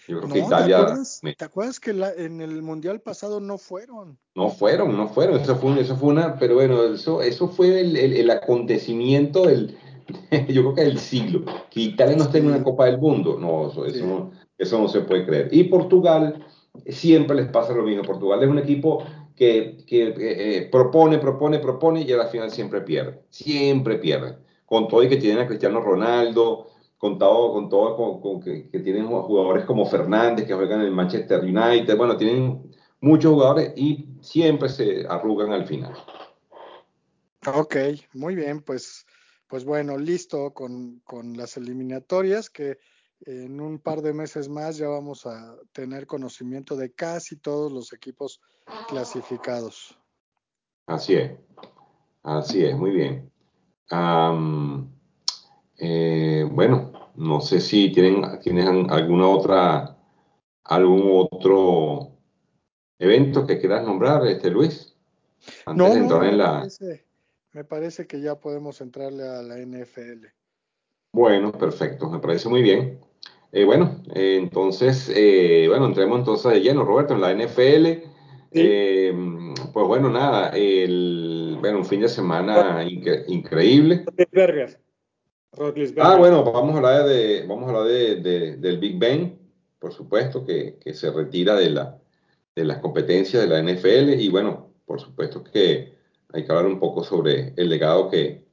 Yo creo No, que ¿te Italia acuerdas? me- ¿Te acuerdas que la- en el mundial pasado no fueron? no fueron, no fueron, eso fue, eso fue una, pero bueno, eso, eso fue el, el- el acontecimiento del, yo creo que del siglo, que Italia no esté en una Copa del Mundo, no, eso, eso Sí. no, eso no se puede creer. Y Portugal, siempre les pasa lo mismo, Portugal es un equipo que, que eh, eh, propone, propone, propone y a la final siempre pierde, siempre pierde, con todo y que tienen a Cristiano Ronaldo, con todo, con todo con, con que, que tienen jugadores como Fernández que juegan en el Manchester United, bueno, tienen muchos jugadores y siempre se arrugan al final. Ok, muy bien, pues, pues bueno, listo con, con las eliminatorias que en un par de meses más ya vamos a tener conocimiento de casi todos los equipos clasificados. Así es, así es, muy bien. Eh, bueno, no sé si tienen, tienen alguna otra, algún otro evento que quieras nombrar, este Luis, antes No, de no, entrar en me la. parece, me parece que ya podemos entrarle a la NFL. Bueno, perfecto, me parece muy bien. Eh, bueno, eh, entonces, eh, bueno, entremos entonces de lleno, Roberto, en la NFL. Eh, pues bueno, nada, el, bueno, un fin de semana incre- increíble. Rodlisberger. Ah, bueno, vamos a hablar de, vamos a hablar de, de- del Big Ben, por supuesto, que, que se retira de la, de las competencias de la NFL y bueno, por supuesto que hay que hablar un poco sobre el legado que,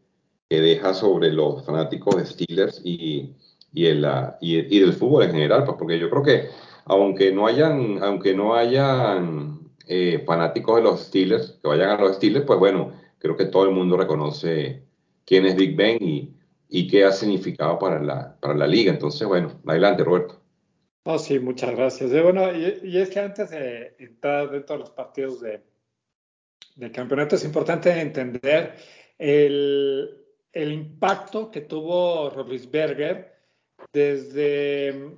que deja sobre los fanáticos de Steelers y, y, el, y, y del fútbol en general, pues porque yo creo que aunque no hayan, aunque no hayan eh, fanáticos de los Steelers, que vayan a los Steelers, pues bueno, creo que todo el mundo reconoce quién es Big Ben y, y qué ha significado para la, para la liga. Entonces, bueno, adelante, Roberto. Oh, sí, muchas gracias. Eh, bueno, y, y es que antes de entrar dentro de los partidos de, del campeonato es importante entender el, el impacto que tuvo Rodlisberger desde,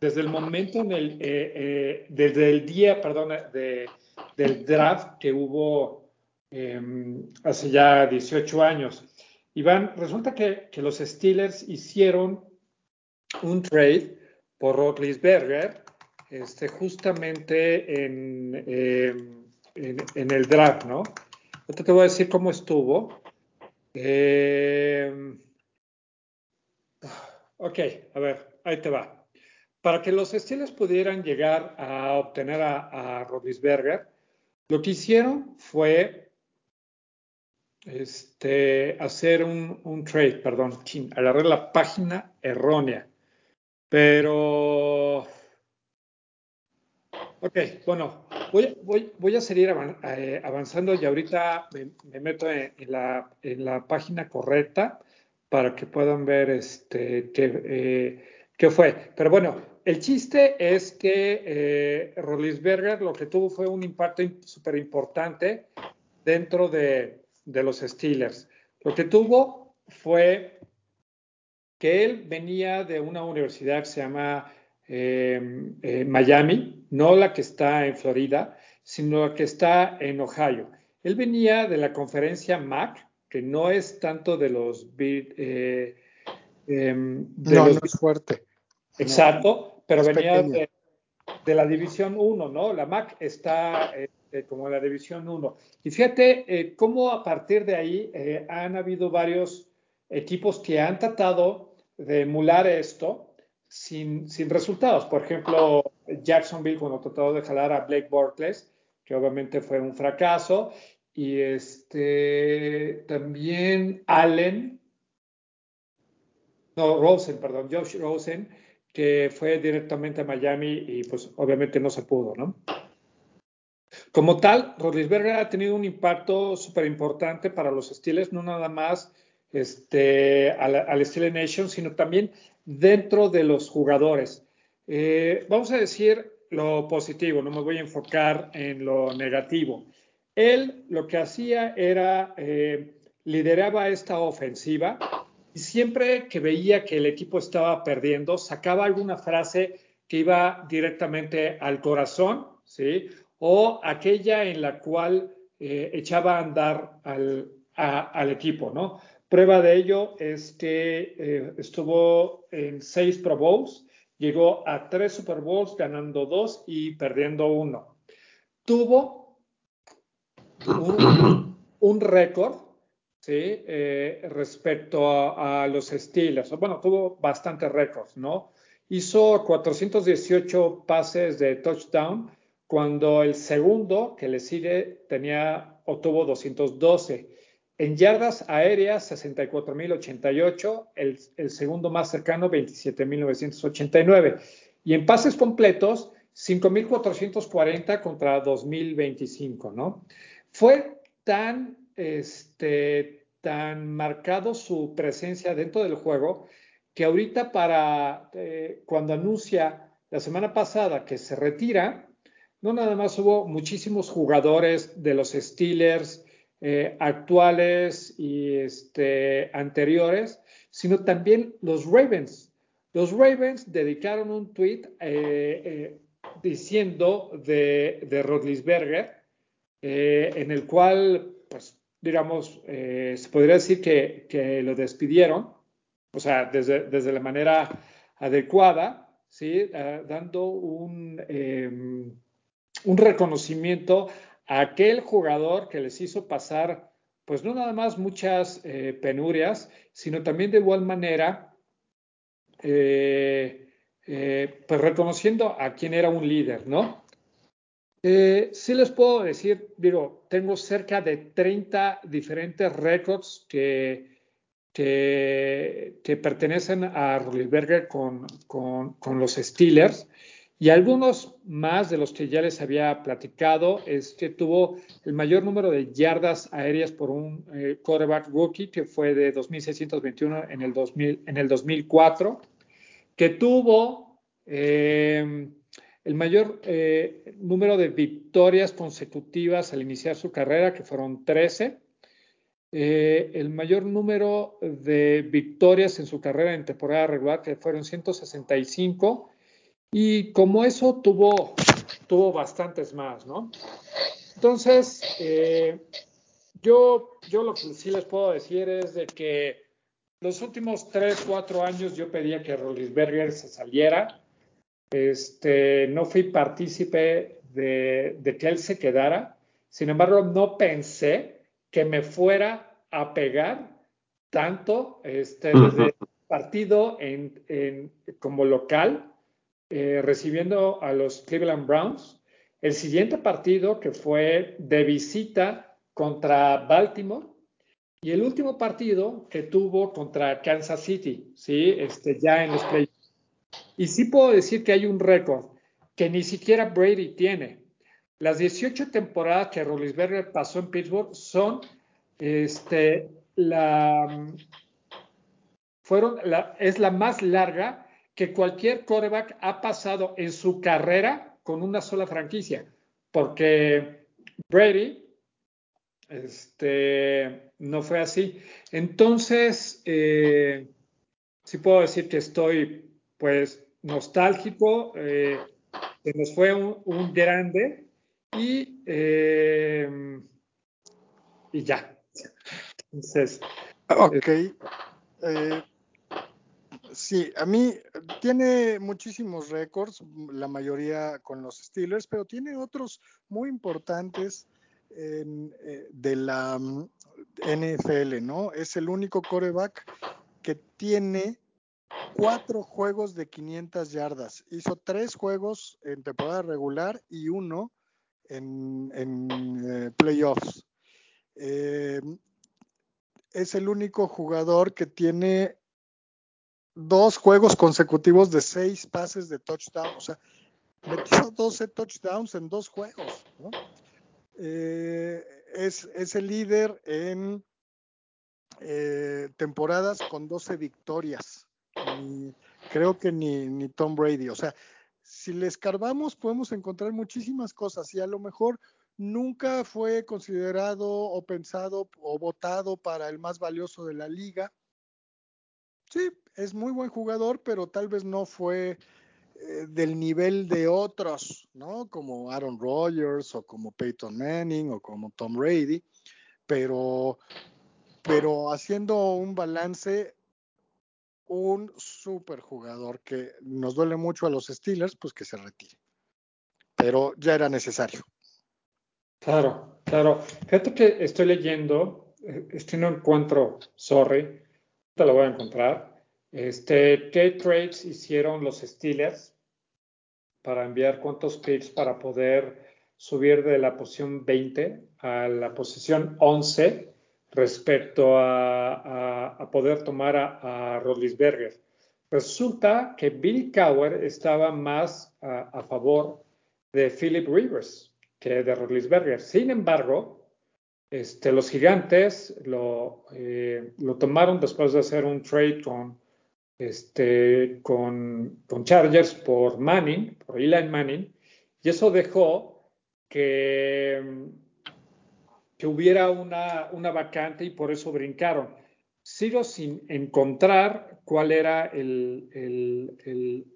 desde el momento en el, eh, eh, desde el día, perdón, de, del draft que hubo eh, hace ya 18 años. Iván, resulta que, los Steelers hicieron un trade por Roethlisberger este, justamente en, em, en, el draft, ¿no? Ahorita te voy a decir cómo estuvo. Em, ok, a ver, ahí te va. Para que los Steelers pudieran llegar a obtener a, a Rodisberger, lo que hicieron fue este, hacer un, un trade, perdón, agarré la página errónea. Pero, ok, bueno, voy, voy, voy a seguir eh, avanzando y ahorita me, meto en, la, en, la, página correcta para que puedan ver este, qué, eh, qué fue. Pero bueno, el chiste es que eh, Rollinsberger lo que tuvo fue un impacto súper importante dentro de, de los Steelers. Lo que tuvo fue que él venía de una universidad que se llama em, eh, Miami, no la que está en Florida, sino la que está en Ohio. Él venía de la conferencia MAC, que no es tanto de los... Eh, em, no, no es fuerte. Exacto, pero venía de, la División 1, ¿no? La MAC está eh, como la División 1. Y fíjate cómo a partir de ahí han habido varios equipos que han tratado de emular esto sin, sin, resultados. Por ejemplo, Jacksonville cuando trató de jalar a Blake Bortles, que obviamente fue un fracaso, y este también Allen, no, Rosen, perdón, Josh Rosen, que fue directamente a Miami y pues obviamente no se pudo, ¿no? Como tal, Rodlisberger ha tenido un impacto súper importante para los Steelers, no nada más este, al, al Steel Nation, sino también dentro de los jugadores. Eh, vamos a decir lo positivo, no me voy a enfocar en lo negativo. Él lo que hacía era, eh, lideraba esta ofensiva y siempre que veía que el equipo estaba perdiendo, sacaba alguna frase que iba directamente al corazón, ¿sí? O aquella en la cual eh, echaba a andar al, equipo, ¿no? Prueba de ello es que eh, estuvo en seis Pro Bowls, llegó a tres Super Bowls, ganando dos y perdiendo uno. Tuvo un, récord ¿sí? Eh, respecto a, los Steelers. Bueno, tuvo bastantes récords, ¿no? Hizo 418 pases de touchdown, cuando el segundo que le sigue tenía o tuvo 212. En yardas aéreas, 64.088, el, el segundo más cercano, 27.989. Y en pases completos, 5.440 contra 2.025, ¿no? Fue tan, este, tan marcado su presencia dentro del juego que ahorita para, eh, cuando anuncia la semana pasada que se retira, no nada más hubo muchísimos jugadores de los Steelers, eh, actuales y este, anteriores, sino también los Ravens. Los Ravens dedicaron un tweet eh, diciendo de, de Rodlisberger, en el cual, pues, digamos, se podría decir que, que, lo despidieron, o sea, desde, desde la manera adecuada, ¿sí? dando un, em, un reconocimiento aquel jugador que les hizo pasar, pues no nada más muchas eh, penurias, sino también de igual manera, eh, eh, pues reconociendo a quien era un líder, ¿no? Sí les puedo decir, digo, tengo cerca de 30 diferentes récords que, que, pertenecen a Rullisberger con, con, con los Steelers. Y algunos más de los que ya les había platicado es que tuvo el mayor número de yardas aéreas por un eh, quarterback rookie, que fue de 2.621 en el, 2000, en el 2004, que tuvo eh, el mayor eh, número de victorias consecutivas al iniciar su carrera, que fueron 13. el mayor número de victorias en su carrera en temporada regular, que fueron 165 y como eso tuvo, tuvo bastantes más, ¿no? Entonces, eh, yo, yo lo que sí les puedo decir es de que los últimos tres, cuatro años yo pedía que Rollinsberger se saliera. Este, no fui partícipe de, de que él se quedara. Sin embargo, no pensé que me fuera a pegar tanto este, desde el partido en, como local, eh, recibiendo a los Cleveland Browns. El siguiente partido que fue de visita contra Baltimore y el último partido que tuvo contra Kansas City, ¿sí? Este, ya en los playoffs. Y sí puedo decir que hay un récord que ni siquiera Brady tiene. Las 18 temporadas que Roethlisberger pasó en Pittsburgh son este, la, fueron la, es la más larga que cualquier quarterback ha pasado en su carrera con una sola franquicia, porque Brady este, no fue así. Entonces, eh, sí puedo decir que estoy, pues, nostálgico. Eh, se nos fue un, grande y, eh, y ya. Entonces. Ok. Eh, sí, a mí tiene muchísimos récords, la mayoría con los Steelers, pero tiene otros muy importantes eh, de la mm, NFL, ¿no? Es el único coreback que tiene cuatro juegos de 500 yardas. Hizo tres juegos en temporada regular y uno en, eh, playoffs. Eh, es el único jugador que tiene dos juegos consecutivos de seis pases de touchdown. O sea, metió 12 touchdowns en dos juegos. Eh, es, el líder en temporadas con 12 victorias creo que ni, ni Tom Brady. O sea, si le escarbamos podemos encontrar muchísimas cosas y a lo mejor nunca fue considerado o pensado o votado para el más valioso de la liga. Sí, es muy buen jugador, pero tal vez no fue eh, del nivel de otros, ¿no? Como Aaron Rodgers o como Peyton Manning o como Tom Brady, pero, pero haciendo un balance, un super jugador que nos duele mucho a los Steelers, pues que se retire. Pero ya era necesario. Claro, claro. Fíjate que estoy leyendo, este no encuentro, sorry, te lo voy a encontrar. Este, ¿qué trades hicieron los Steelers para enviar cuántos picks para poder subir de la posición 20 a la posición 11 respecto a, poder tomar a, a Rodlisberger. Resulta que Bill Cower estaba más a, favor de Philip Rivers que de Rodlisberger. Sin embargo, este, los gigantes lo, eh, lo, tomaron después de hacer un trade con, este, con, con Chargers por Manning, por Eli Manning, y eso dejó que que hubiera una, una vacante y por eso brincaron. Sigo sin encontrar cuál era el, el,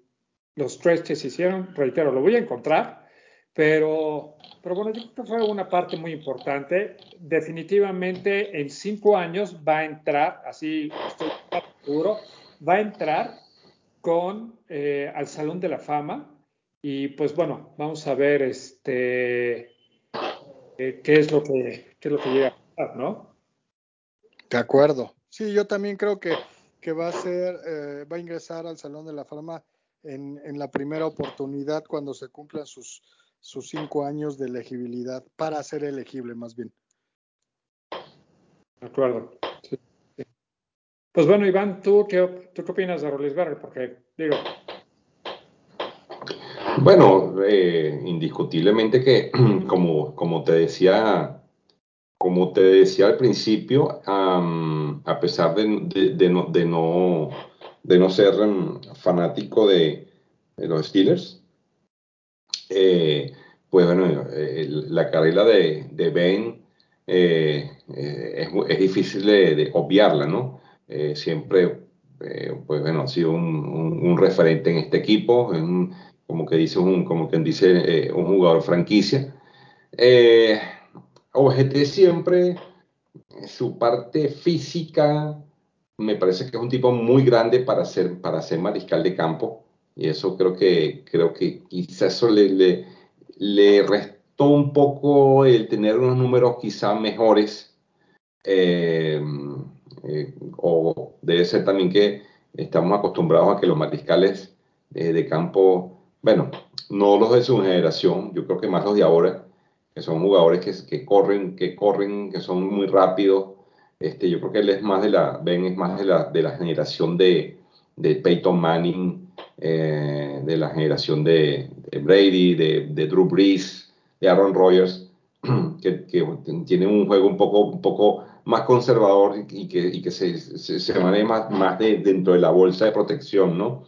los tres que se hicieron, reitero, lo voy a encontrar, pero, pero bueno, yo creo que fue una parte muy importante. Definitivamente en cinco años va a entrar, así estoy seguro, va a entrar con eh, al Salón de la Fama y pues bueno, vamos a ver este eh, qué es lo que es lo que llega a pasar, ¿no? De acuerdo. Sí, yo también creo que, que va a ser, eh, va a ingresar al Salón de la Fama en, en, la primera oportunidad cuando se cumplan sus, sus cinco años de elegibilidad, para ser elegible más bien. De acuerdo. Pues bueno, Iván, ¿tú qué, tú qué opinas de Rolisberger? Porque, digo, bueno, eh, indiscutiblemente que, como, como te decía como te decía al principio, a pesar de, no, ser em, fanático de, los Steelers, eh, pues bueno, eh, la carrera de, Ben eh, es, difícil de, obviarla, ¿no? siempre, pues bueno, ha sido un, referente en este equipo, como quien dice, un jugador franquicia. OGT siempre, su parte física, me parece que es un tipo muy grande para ser, para ser mariscal de campo. Y eso creo que, creo que quizás eso le, le, le restó un poco el tener unos números quizá mejores. Eh, eh, o debe ser también que estamos acostumbrados a que los mariscales de campo, bueno, no los de su generación, yo creo que más los de ahora, que son jugadores que, que corren, que corren, que son muy rápidos. Este, yo creo que él es más de la, Ben es más de la, de la generación de, de Peyton Manning, eh, de la generación de, de Brady, de, de, Drew Brees, de Aaron Rodgers, que, que tiene un juego un poco, un poco más conservador y que, y que se, se, se maneja más, más de, dentro de la bolsa de protección, ¿no?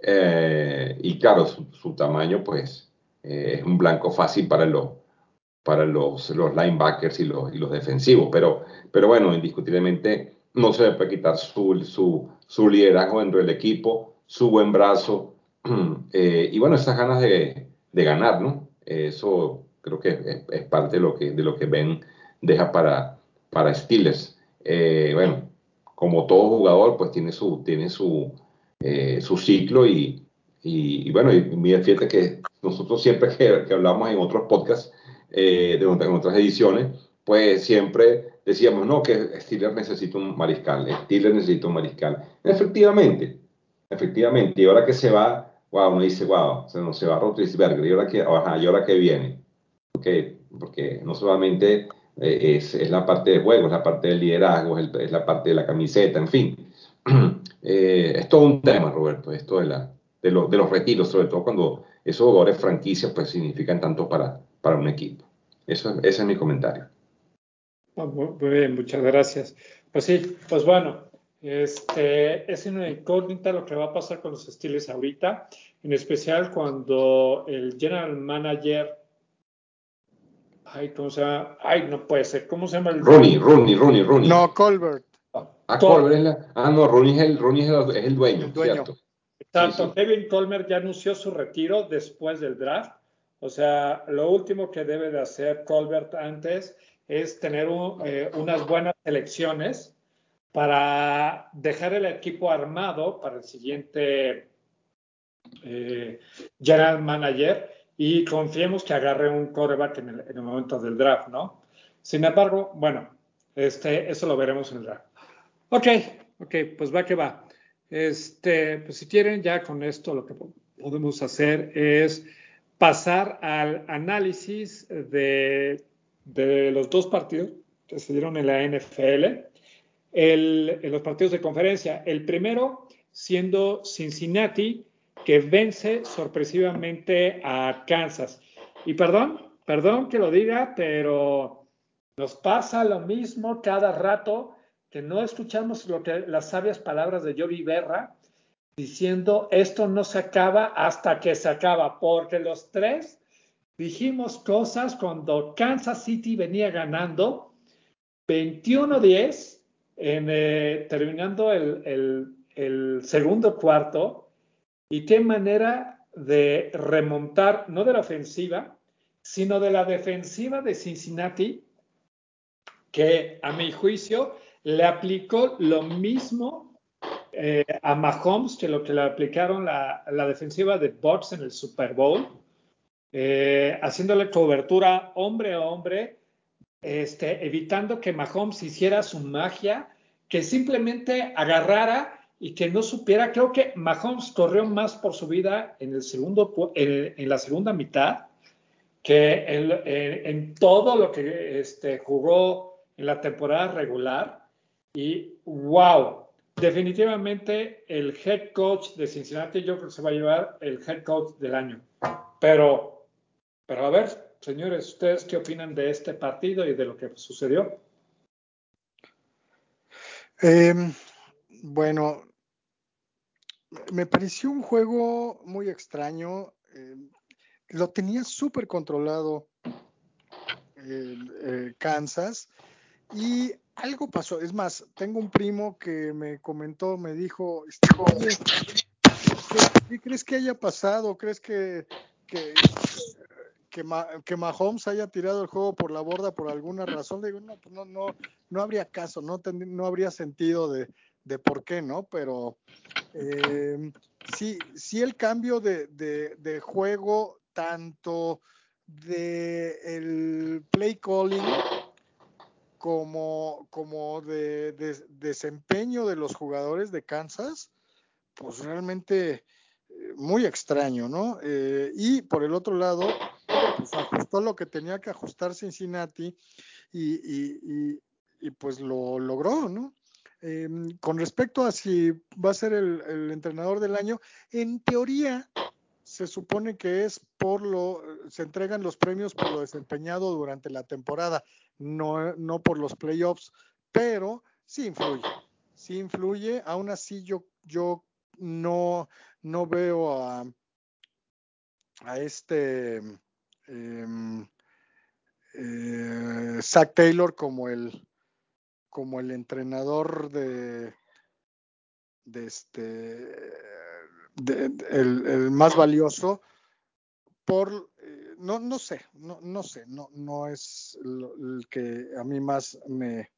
Eh, y claro, su, su, tamaño, pues, eh, es un blanco fácil para los, para los, los linebackers y los, y los defensivos, pero, pero bueno, indiscutiblemente no se le puede quitar su, su, su liderazgo dentro del equipo, su buen brazo eh, y bueno, esas ganas de, de ganar, ¿no? Eso creo que es, es, parte de lo que, de lo que Ben deja para, para Steelers. Eh, bueno, como todo jugador, pues tiene su, tiene su, eh, su ciclo y, y, y bueno, y, fíjate que nosotros siempre que, que hablamos en otros podcasts, eh, de, en otras ediciones, pues siempre decíamos, no, que Steelers necesita un mariscal, Steelers necesita un mariscal. Efectivamente, efectivamente, y ahora que se va, wow, uno dice, wow, se, no, se va Rotlisberger, y ahora que, ajá, y ahora que viene, okay, porque no solamente eh, es, es, la parte de juego, es la parte del liderazgo, es, el, es la parte de la camiseta, en fin. eh, es todo un tema, Roberto, esto de, la, de, lo, de los retiros, sobre todo cuando esos jugadores franquicias pues significan tanto para, para un equipo. Eso, ese es mi comentario. Muy bien, muchas gracias. Pues sí, pues bueno, este, es una incógnita lo que va a pasar con los estilos ahorita, en especial cuando el general manager, ay, ¿cómo se llama? Ay, no puede ser, ¿cómo se llama el? Rooney, Rooney, Rooney, Rooney. No, Colbert. Ah, Colbert es la, ah, no, Rooney es el, Rooney es el, es el dueño, El dueño. ¿cierto? Exacto, Sí, sí. Kevin Colmer ya anunció su retiro después del draft. O sea, lo último que debe de hacer Colbert antes es tener un, eh, unas buenas elecciones para dejar el equipo armado para el siguiente eh, general manager y confiemos que agarre un coreback en el, en el, momento del draft, ¿no? Sin embargo, bueno, este, eso lo veremos en el draft. Ok, ok, pues va que va. Este, pues si quieren, ya con esto lo que podemos hacer es pasar al análisis de, de los dos partidos que se dieron en la NFL, el, en los partidos de conferencia. El primero siendo Cincinnati, que vence sorpresivamente a Kansas. Y perdón, perdón que lo diga, pero nos pasa lo mismo cada rato que no escuchamos lo que, las sabias palabras de Yogi Berra diciendo esto no se acaba hasta que se acaba, porque los tres dijimos cosas cuando Kansas City venía ganando 21-10, eh, terminando el, segundo cuarto, y qué manera de remontar, no de la ofensiva, sino de la defensiva de Cincinnati, que a mi juicio le aplicó lo mismo eh, a Mahomes que lo que le aplicaron la, defensiva de Bucks en el Super Bowl, eh, haciéndole cobertura hombre a hombre, este, evitando que Mahomes hiciera su magia, que simplemente agarrara y que no supiera. Creo que Mahomes corrió más por su vida en, el segundo, en, la segunda mitad que en, en, en todo lo que este, jugó en la temporada regular. Y wow, definitivamente el head coach de Cincinnati yo creo que se va a llevar el head coach del año. Pero, pero a ver, señores, ¿ustedes qué opinan de este partido y de lo que sucedió? Eh, bueno, me pareció un juego muy extraño. Eh, lo tenía súper controlado eh, Kansas y algo pasó. Es más, tengo un primo que me comentó, me dijo, Oye, ¿qué, ¿qué, crees que haya pasado? ¿Crees que, que, Mahomes haya tirado el juego por la borda por alguna razón? Le digo, no, pues no, no, no habría caso, no, ten, no habría sentido de, de por qué, ¿no? Pero eh, sí, sí el cambio de, de, juego, tanto de el play calling como, como de, desempeño de los jugadores de Kansas, pues realmente eh, muy extraño, ¿no? Eh, y por el otro lado, pues ajustó lo que tenía que ajustar Cincinnati y, y, pues lo logró, ¿no? Em, con respecto a si va a ser el, entrenador del año, en teoría se supone que es por lo, se entregan los premios por lo desempeñado durante la temporada, no, no por los playoffs, pero sí influye, sí influye, aún así yo, yo no, no veo a, a este eh, eh, Zach Taylor como el como el entrenador de, de este el, más valioso por eh, no no sé no no sé no no es el que a mí más me,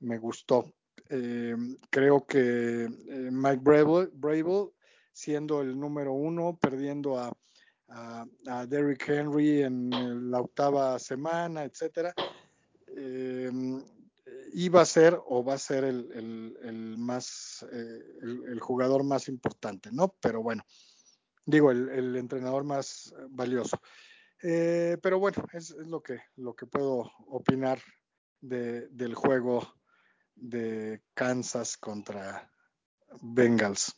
me gustó. Eh, creo que eh, Mike Brable, siendo el número uno perdiendo a, a, Derrick Henry en la octava semana etcétera iba a ser o va a ser el, más, eh, el, jugador más importante, ¿no? Pero bueno, digo, el, entrenador más valioso. Eh, pero bueno, es, lo, que, lo que puedo opinar del juego de Kansas contra Bengals.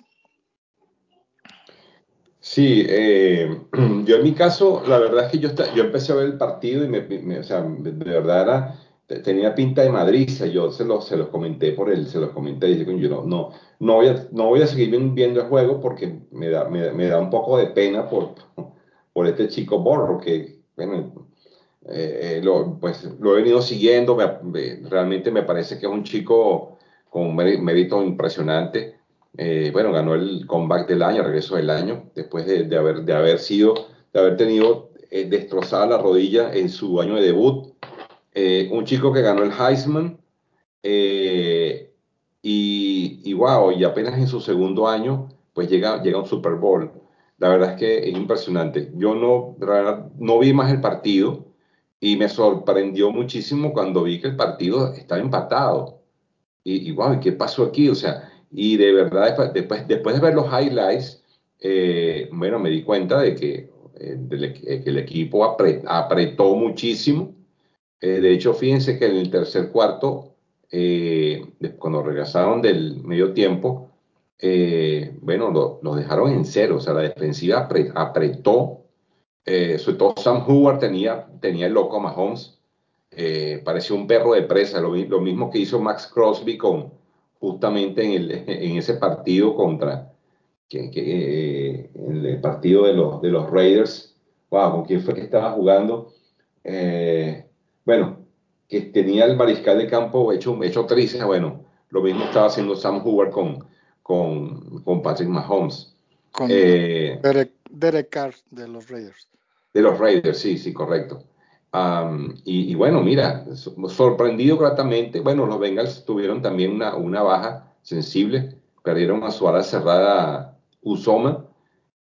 Sí, eh, yo en mi caso, la verdad es que yo, yo empecé a ver el partido y me, o sea, de verdad era tenía pinta de madriza, yo se los, se los comenté por él, se los comenté, y yo no, no, no, voy a, no voy a seguir viendo el juego porque me da, me, da un poco de pena por, por este chico Borro, que, bueno, eh, eh, lo, pues, lo he venido siguiendo, realmente me parece que es un chico con un mérito impresionante. Eh, bueno, ganó el comeback del año, regreso del año, después de, de haber, de haber sido, de haber tenido destrozada la rodilla en su año de debut eh, un chico que ganó el Heisman eh, y, y, wow, y apenas en su segundo año, pues llega, llega un Super Bowl. La verdad es que es impresionante. Yo no, no vi más el partido y me sorprendió muchísimo cuando vi que el partido estaba empatado. Y, y wow, ¿qué pasó aquí? O sea, y de verdad, después, después de ver los highlights, eh, bueno, me di cuenta de que el equipo apretó muchísimo eh, de hecho, fíjense que en el tercer cuarto, eh, cuando regresaron del medio tiempo, eh, bueno, lo, los dejaron en cero, o sea, la defensiva apretó, sobre todo Sam Howard tenía, tenía el loco Mahomes, pareció un perro de presa, lo, mismo que hizo Max Crosby con, justamente en, el, en ese partido contra, que, el partido de los, de los Raiders, wow, ¿con quién fue que estaba jugando? Eh, bueno, que tenía el mariscal de campo hecho, hecho triste, bueno, lo mismo estaba haciendo Sam Hoover con, con, con Patrick Mahomes. Con eh, Derek, Carr de los Raiders. De los Raiders, sí, sí, correcto. y, bueno, mira, sorprendido gratamente, bueno, los Bengals tuvieron también una, una baja sensible, perdieron a su ala cerrada Usoma,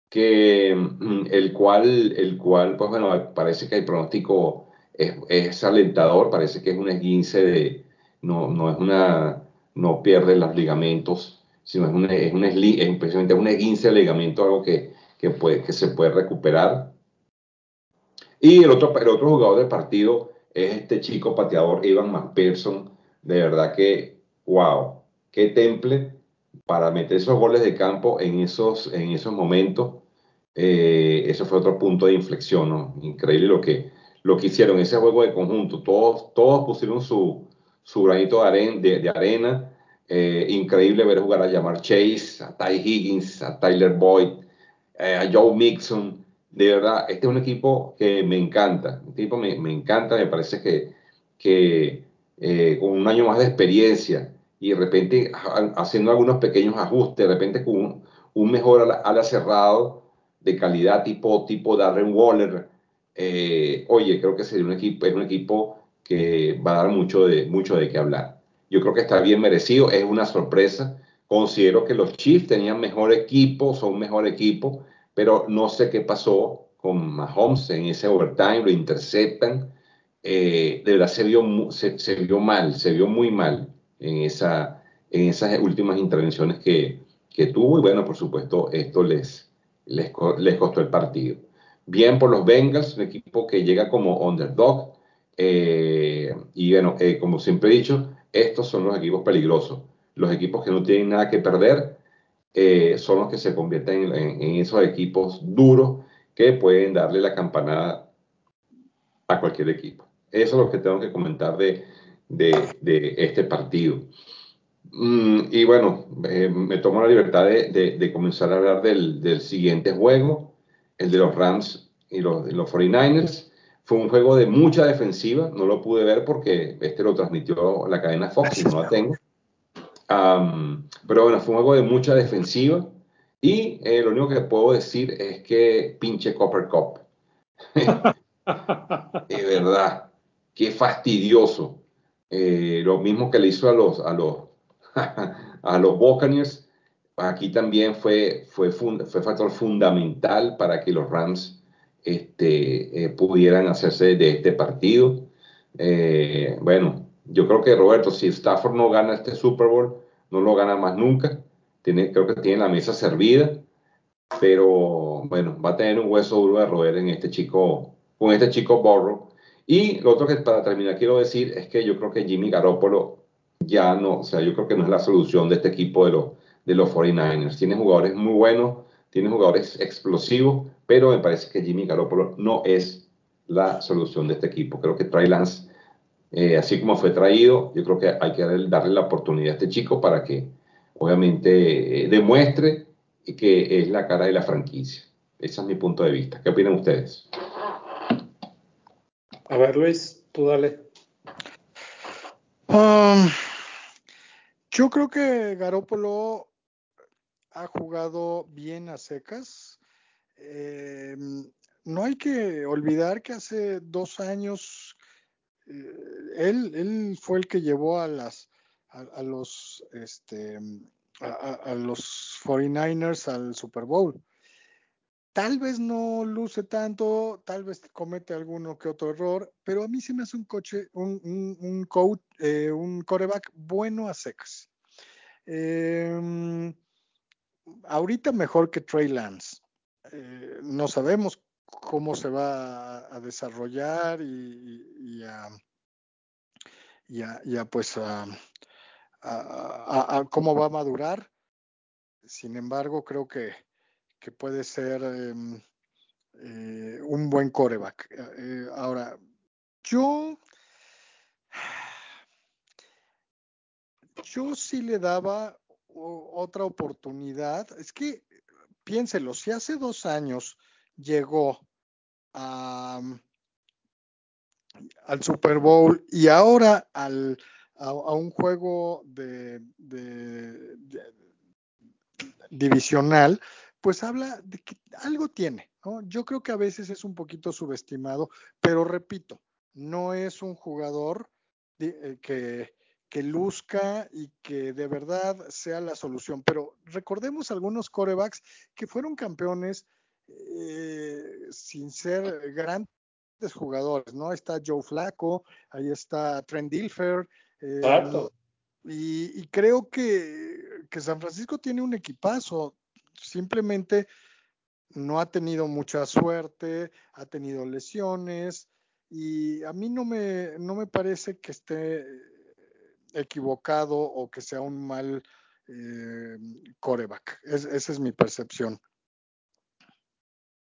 que mm, el cual, el cual, pues bueno, parece que el pronóstico es, alentador, parece que es un esguince de, no, no es una, no pierde los ligamentos, sino es un, es un, es un esguince de ligamento, algo que, que, puede, que se puede recuperar. Y el otro, el otro jugador del partido es este chico pateador, Evan McPherson, de verdad que, wow, qué temple para meter esos goles de campo en esos, en esos momentos. Eh, eso fue otro punto de inflexión, ¿no? Increíble lo que, lo que hicieron, ese juego de conjunto. Todos, todos pusieron su, su granito de, arena. Eh, increíble ver jugar a Jamar Chase, a Ty Higgins, a Tyler Boyd, eh, a Joe Mixon. De verdad, este es un equipo que me encanta. Este equipo me, me encanta, me parece que, que eh, con un año más de experiencia y de repente haciendo algunos pequeños ajustes, de repente con un, un mejor ala, ala, cerrado de calidad tipo, tipo Darren Waller, eh, oye, creo que sería un equipo, es un equipo que va a dar mucho de, mucho de qué hablar. Yo creo que está bien merecido, es una sorpresa. Considero que los Chiefs tenían mejor equipo, son mejor equipo, pero no sé qué pasó con Mahomes en ese overtime, lo interceptan. Eh, de verdad se vio, se, se, vio mal, se vio muy mal en, esa, en esas últimas intervenciones que, que tuvo y bueno, por supuesto, esto les, les, les, costó el partido. Bien por los Bengals, un equipo que llega como underdog eh, y bueno, eh, como siempre he dicho, estos son los equipos peligrosos. Los equipos que no tienen nada que perder eh, son los que se convierten en, esos equipos duros que pueden darle la campanada a cualquier equipo. Eso es lo que tengo que comentar de, de, este partido. Mm, y bueno, me tomo la libertad de, de comenzar a hablar del, del, siguiente juego, el de los Rams y los, los 49ers. Fue un juego de mucha defensiva, no lo pude ver porque este lo transmitió la cadena Fox y no la tengo. Um, pero bueno, fue un juego de mucha defensiva y eh, lo único que puedo decir es que pinche Copper Cup. de verdad, qué fastidioso. Eh, lo mismo que le hizo a los, a los, a los Buccaneers, aquí también fue, fue, fue factor fundamental para que los Rams este, eh, pudieran hacerse de este partido. Eh, bueno, yo creo que Roberto, si Stafford no gana este Super Bowl, no lo gana más nunca. Tiene, creo que tiene la mesa servida, pero bueno, va a tener un hueso duro de roer en este chico, con este chico Borro. Y lo otro que para terminar quiero decir es que yo creo que Jimmy Garoppolo ya no, o sea, yo creo que no es la solución de este equipo de los, de los 49ers. Tiene jugadores muy buenos, tiene jugadores explosivos, pero me parece que Jimmy Garoppolo no es la solución de este equipo. Creo que Trey Lance, eh, así como fue traído, yo creo que hay que darle la oportunidad a este chico para que obviamente eh, demuestre que es la cara de la franquicia. Ese es mi punto de vista. ¿Qué opinan ustedes? A ver, Luis, tú dale. Um, yo creo que Garópolo ha jugado bien a secas. Eh, no hay que olvidar que hace dos años eh, él, fue el que llevó a las a, los este a, a, los 49ers al Super Bowl. Tal vez no luce tanto, tal vez comete alguno que otro error, pero a mí se me hace un coche, un, coach, eh, un coreback bueno a secas. Ahorita mejor que Trey Lance. Eh, no sabemos cómo se va a, desarrollar y, y, a, y, pues a, cómo va a madurar. Sin embargo, creo que que puede ser eh, eh, un buen coreback. Eh, ahora, yo, yo sí le daba otra oportunidad. Es que, piénselo, si hace dos años llegó a, al Super Bowl y ahora al, a, un juego de, de, divisional, pues habla de que algo tiene. Yo creo que a veces es un poquito subestimado, pero repito, no es un jugador eh, que, que, luzca y que de verdad sea la solución. Pero recordemos algunos corebacks que fueron campeones eh, sin ser grandes jugadores, ¿no? Está Joe Flaco, ahí está Trent Dilfer. Eh. Y, y, creo que, que San Francisco tiene un equipazo simplemente no ha tenido mucha suerte, ha tenido lesiones y a mí no me, no me parece que esté equivocado o que sea un mal eh, coreback. Es, esa es mi percepción.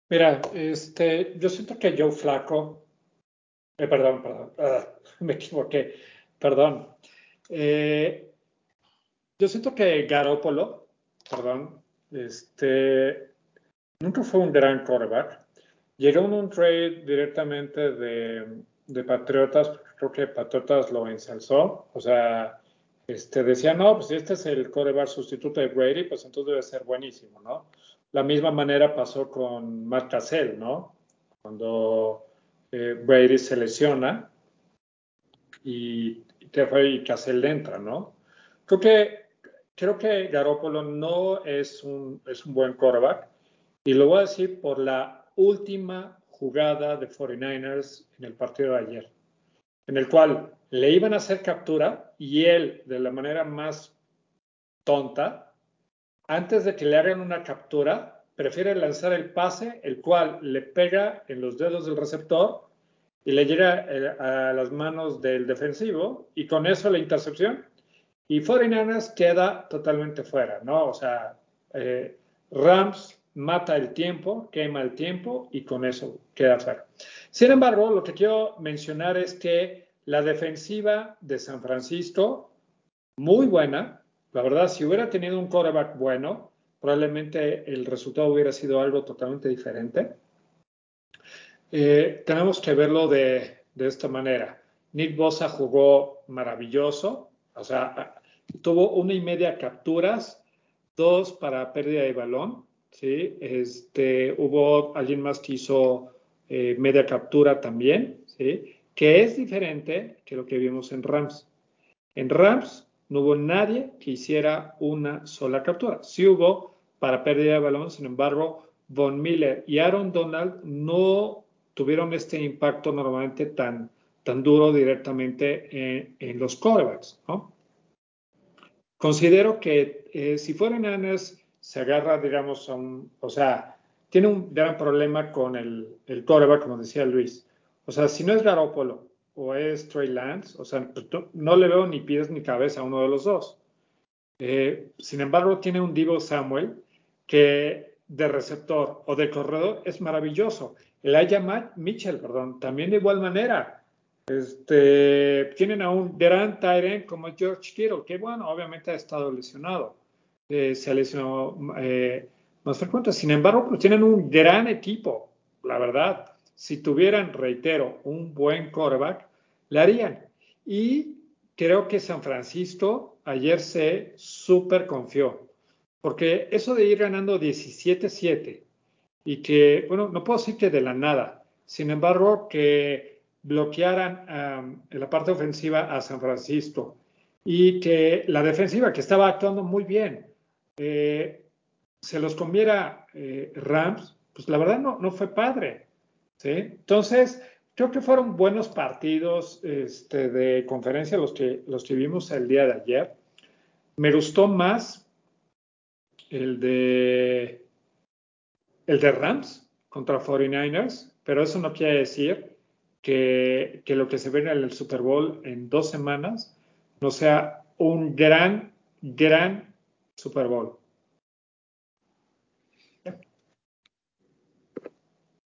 Mira, este, yo siento que Joe Flaco, eh, perdón, perdón, me equivoqué, perdón. Eh, yo siento que Garópolo, perdón, este, nunca fue un gran quarterback. Llegó en un trade directamente de, de Patriotas, creo que Patriotas lo ensalzó. O sea, este, decía, no, pues este es el quarterback sustituto de Brady, pues entonces debe ser buenísimo, ¿no? La misma manera pasó con Matt Cassell, ¿no? Cuando eh, Brady se lesiona y, y, Cassell entra, ¿no? Creo que creo que Garoppolo no es un, es un buen quarterback. Y lo voy a decir por la última jugada de 49ers en el partido de ayer, en el cual le iban a hacer captura y él, de la manera más tonta, antes de que le hagan una captura, prefiere lanzar el pase, el cual le pega en los dedos del receptor y le llega eh, a las manos del defensivo y con eso la intercepción. Y 49ers queda totalmente fuera, ¿no? O sea, eh, Rams mata el tiempo, quema el tiempo y con eso queda fuera. Sin embargo, lo que quiero mencionar es que la defensiva de San Francisco, muy buena, la verdad, si hubiera tenido un quarterback bueno, probablemente el resultado hubiera sido algo totalmente diferente. Eh, tenemos que verlo de, de, esta manera. Nick Bosa jugó maravilloso, o sea, tuvo una y media capturas, dos para pérdida de balón, ¿sí? Este, hubo alguien más que hizo eh, media captura también, ¿sí? Que es diferente que lo que vimos en Rams. En Rams no hubo nadie que hiciera una sola captura. Sí hubo para pérdida de balón, sin embargo, Von Miller y Aaron Donald no tuvieron este impacto normalmente tan, tan duro directamente en, los quarterbacks, ¿no? Considero que eh, si fueran Anes se agarra, digamos, a un, o sea, tiene un gran problema con el, el coreback, como decía Luis. O sea, si no es Garoppolo o es Trey Lance, o sea, pues, no le veo ni pies ni cabeza a uno de los dos. Eh, sin embargo, tiene un Divo Samuel que de receptor o de corredor es maravilloso. El Aya Mitchell, perdón, también de igual manera. Este, tienen a un gran Tyrant como George Kittle, que bueno, obviamente ha estado lesionado eh, se ha eh, más frecuente. Sin embargo, pues tienen un gran equipo, la verdad. Si tuvieran, reitero, un buen quarterback, le harían. Y creo que San Francisco ayer se súper confió, porque eso de ir ganando 17-7 y que, bueno, no puedo decir que de la nada, sin embargo, que bloquearan en la parte ofensiva a San Francisco y que la defensiva, que estaba actuando muy bien, eh, se los comiera eh, Rams, pues la verdad no, no fue padre. Entonces, creo que fueron buenos partidos este, de conferencia los que, los que vimos el día de ayer. Me gustó más el de, el de Rams contra 49ers, pero eso no quiere decir que, que lo que se ve en el Super Bowl en dos semanas no sea un gran, gran Super Bowl.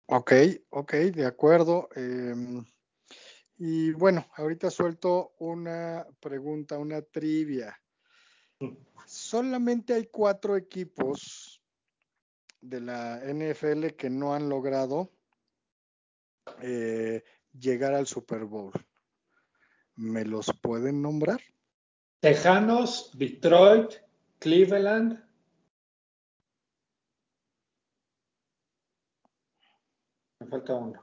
Ok, ok, de acuerdo. Em, y bueno, ahorita suelto una pregunta, una trivia. Solamente hay cuatro equipos de la NFL que no han logrado eh, llegar al Super Bowl. ¿Me los pueden nombrar? Tejanos, Detroit, Cleveland. Me falta uno.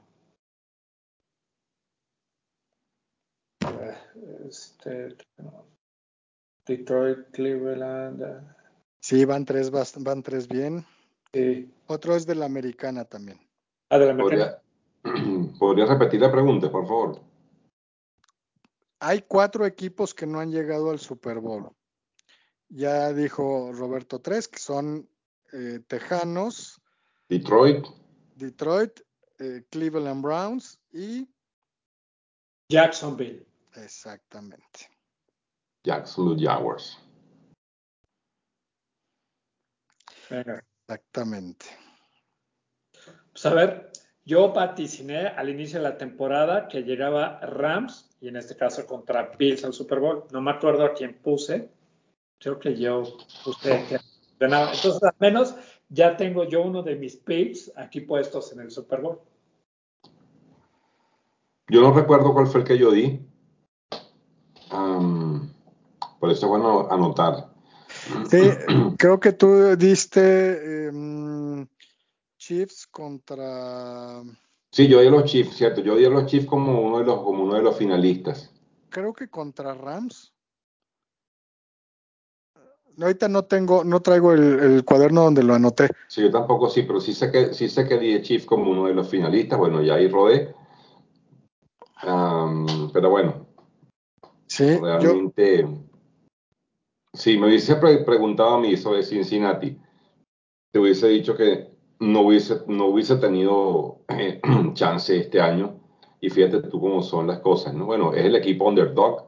Este, Detroit, Cleveland. Sí, van tres, van tres bien. Sí. Otro es de la americana también. Ah, de la americana. ¿Podría, repetir la pregunta, por favor? Hay cuatro equipos que no han llegado al Super Bowl. Ya dijo Roberto tres, que son eh, Tejanos, Detroit, Detroit, eh, Cleveland Browns y Jacksonville. Exactamente. Jacksonville Jaguars. Exactamente. Pues a ver, yo vaticiné al inicio de la temporada que llegaba Rams y en este caso contra Bills al Super Bowl. No me acuerdo a quién puse, creo que yo, usted, Entonces, al menos ya tengo yo uno de mis picks aquí puestos en el Super Bowl. Yo no recuerdo cuál fue el que yo di. por eso es bueno anotar. Sí, creo que tú diste em, Chiefs contra. Sí, yo di a los Chiefs, cierto. Yo di a los Chiefs como uno de los, como uno de los finalistas. Creo que contra Rams. Ahorita no tengo, no traigo el, cuaderno donde lo anoté. Sí, yo tampoco sí, pero sí sé que sí sé que Chief como uno de los finalistas. Bueno, ya ahí rodé. pero bueno. Sí, realmente. Si me hubiese preguntado a mí sobre Cincinnati, te hubiese dicho que no hubiese, no hubiese tenido eh, chance este año. Y fíjate tú cómo son las cosas, ¿no? Bueno, es el equipo underdog.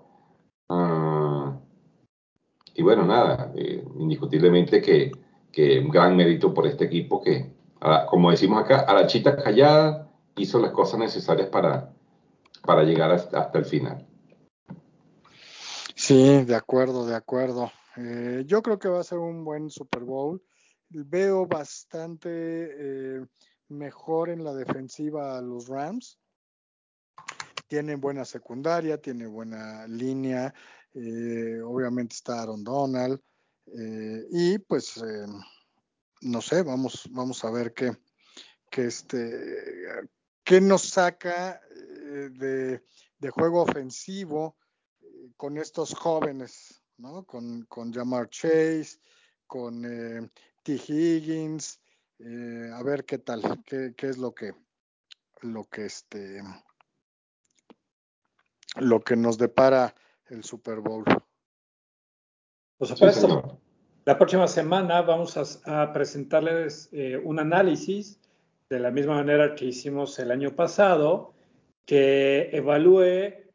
Y bueno, nada, eh, indiscutiblemente que, que, un gran mérito por este equipo que, como decimos acá, a la chita callada hizo las cosas necesarias para, para llegar hasta, el final. Sí, de acuerdo, de acuerdo. Eh, yo creo que va a ser un buen Super Bowl veo bastante eh, mejor en la defensiva a los Rams. Tienen buena secundaria, tiene buena línea, eh, obviamente está Aaron Donald eh, y pues no sé, vamos, vamos a ver qué, qué, este, qué nos saca de, de, juego ofensivo con estos jóvenes, ¿no? Con, con Jamar Chase, con T. Higgins, eh, a ver qué tal, qué, es lo que, lo que este, lo que nos depara el Super Bowl. Por supuesto. la próxima semana vamos a, presentarles eh, un análisis de la misma manera que hicimos el año pasado, que evalúe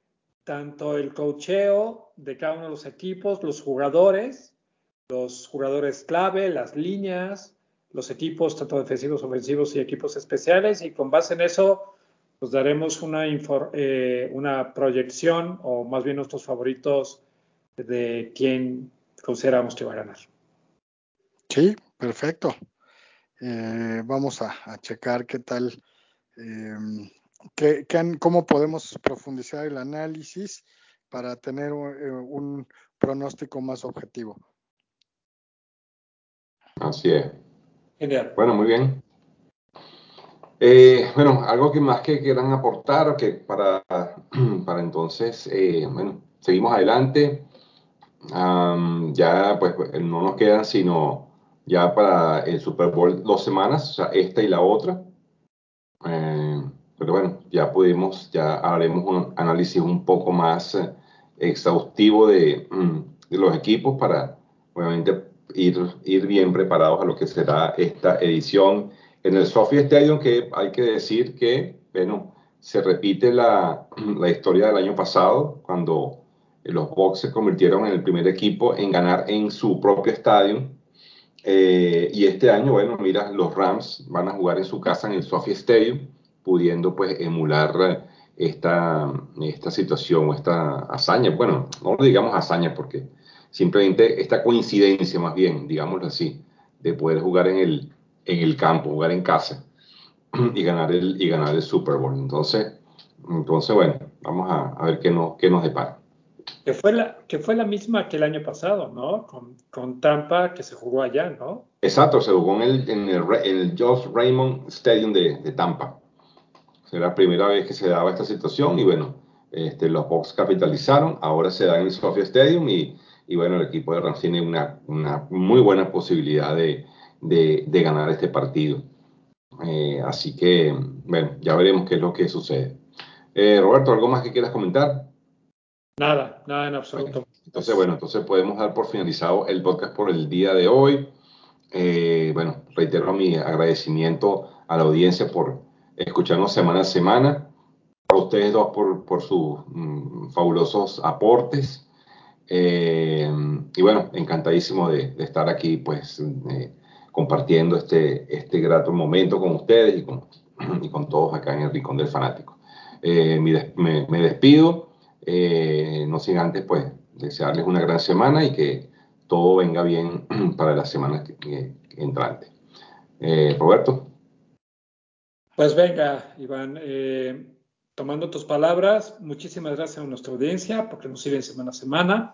tanto el cocheo de cada uno de los equipos, los jugadores, los jugadores clave, las líneas, los equipos, tanto defensivos, ofensivos y equipos especiales, y con base en eso, pues daremos una, eh, una proyección, o más bien nuestros favoritos de quién consideramos que va a ganar. Sí, perfecto. Eh, vamos a, checar qué tal, em, qué, cómo podemos profundizar el análisis para tener eh, un pronóstico más objetivo. Así es. Genial. Bueno, muy bien. Eh, bueno, algo que más que quieran aportar, que para, para entonces, eh, bueno, seguimos adelante. ya pues no nos quedan sino ya para el Super Bowl dos semanas, o sea, esta y la otra. Eh, pero bueno, ya pudimos, ya haremos un análisis un poco más exhaustivo de, de los equipos para, obviamente, ir, ir bien preparados a lo que será esta edición en el Sophie Stadium, que hay que decir que, bueno, se repite la, la historia del año pasado, cuando los Bucks se convirtieron en el primer equipo en ganar en su propio estadio. Eh, y este año, bueno, mira, los Rams van a jugar en su casa en el Sophie Stadium, pudiendo pues emular esta, esta situación o esta hazaña. Bueno, no lo digamos hazaña porque simplemente esta coincidencia más bien, digámoslo así, de poder jugar en el, en el campo, jugar en casa y ganar el, y ganar el Super Bowl. Entonces, entonces bueno, vamos a, ver qué, no, qué nos depara. Que fue, la, que fue la misma que el año pasado, ¿no? Con, con Tampa, que se jugó allá, ¿no? Exacto, se jugó en el, en el, en el Josh Raymond Stadium de, de Tampa. Era la primera vez que se daba esta situación y bueno, este, los Bucks capitalizaron, ahora se da en el Sophia Stadium y y bueno, el equipo de Rams tiene una, una muy buena posibilidad de, de, ganar este partido. Eh, así que, bueno, ya veremos qué es lo que sucede. Eh, Roberto, ¿algo más que quieras comentar? Nada, nada en absoluto. entonces, bueno, entonces podemos dar por finalizado el podcast por el día de hoy. Eh, bueno, reitero mi agradecimiento a la audiencia por escucharnos semana a semana, a ustedes dos por, por sus mm, fabulosos aportes. Eh, y bueno, encantadísimo de, estar aquí, pues, eh, compartiendo este, este grato momento con ustedes y con, y con todos acá en el Rincón del Fanático. Eh, me, despido, no sin antes, pues, desearles una gran semana y que todo venga bien para la semana que, entrante. Roberto. Pues venga, Iván tomando tus palabras, muchísimas gracias a nuestra audiencia porque nos siguen semana a semana.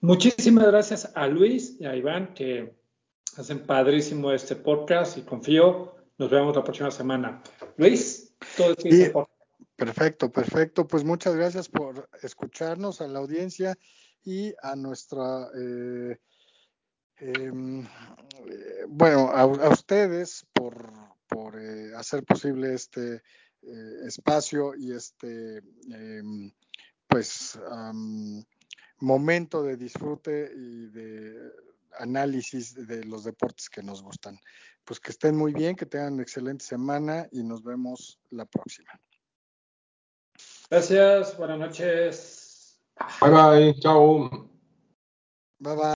Muchísimas gracias a Luis y a Iván que hacen padrísimo este podcast y confío. Nos vemos la próxima semana. Luis, todo es Perfecto, perfecto. Pues muchas gracias por escucharnos a la audiencia y a nuestra eh, Em, eh, bueno, a, ustedes por, por eh, hacer posible este eh, espacio y este em, pues momento de disfrute y de análisis de los deportes que nos gustan. Pues que estén muy bien, que tengan una excelente semana y nos vemos la próxima. Gracias, buenas noches. Bye bye, chao. Bye bye.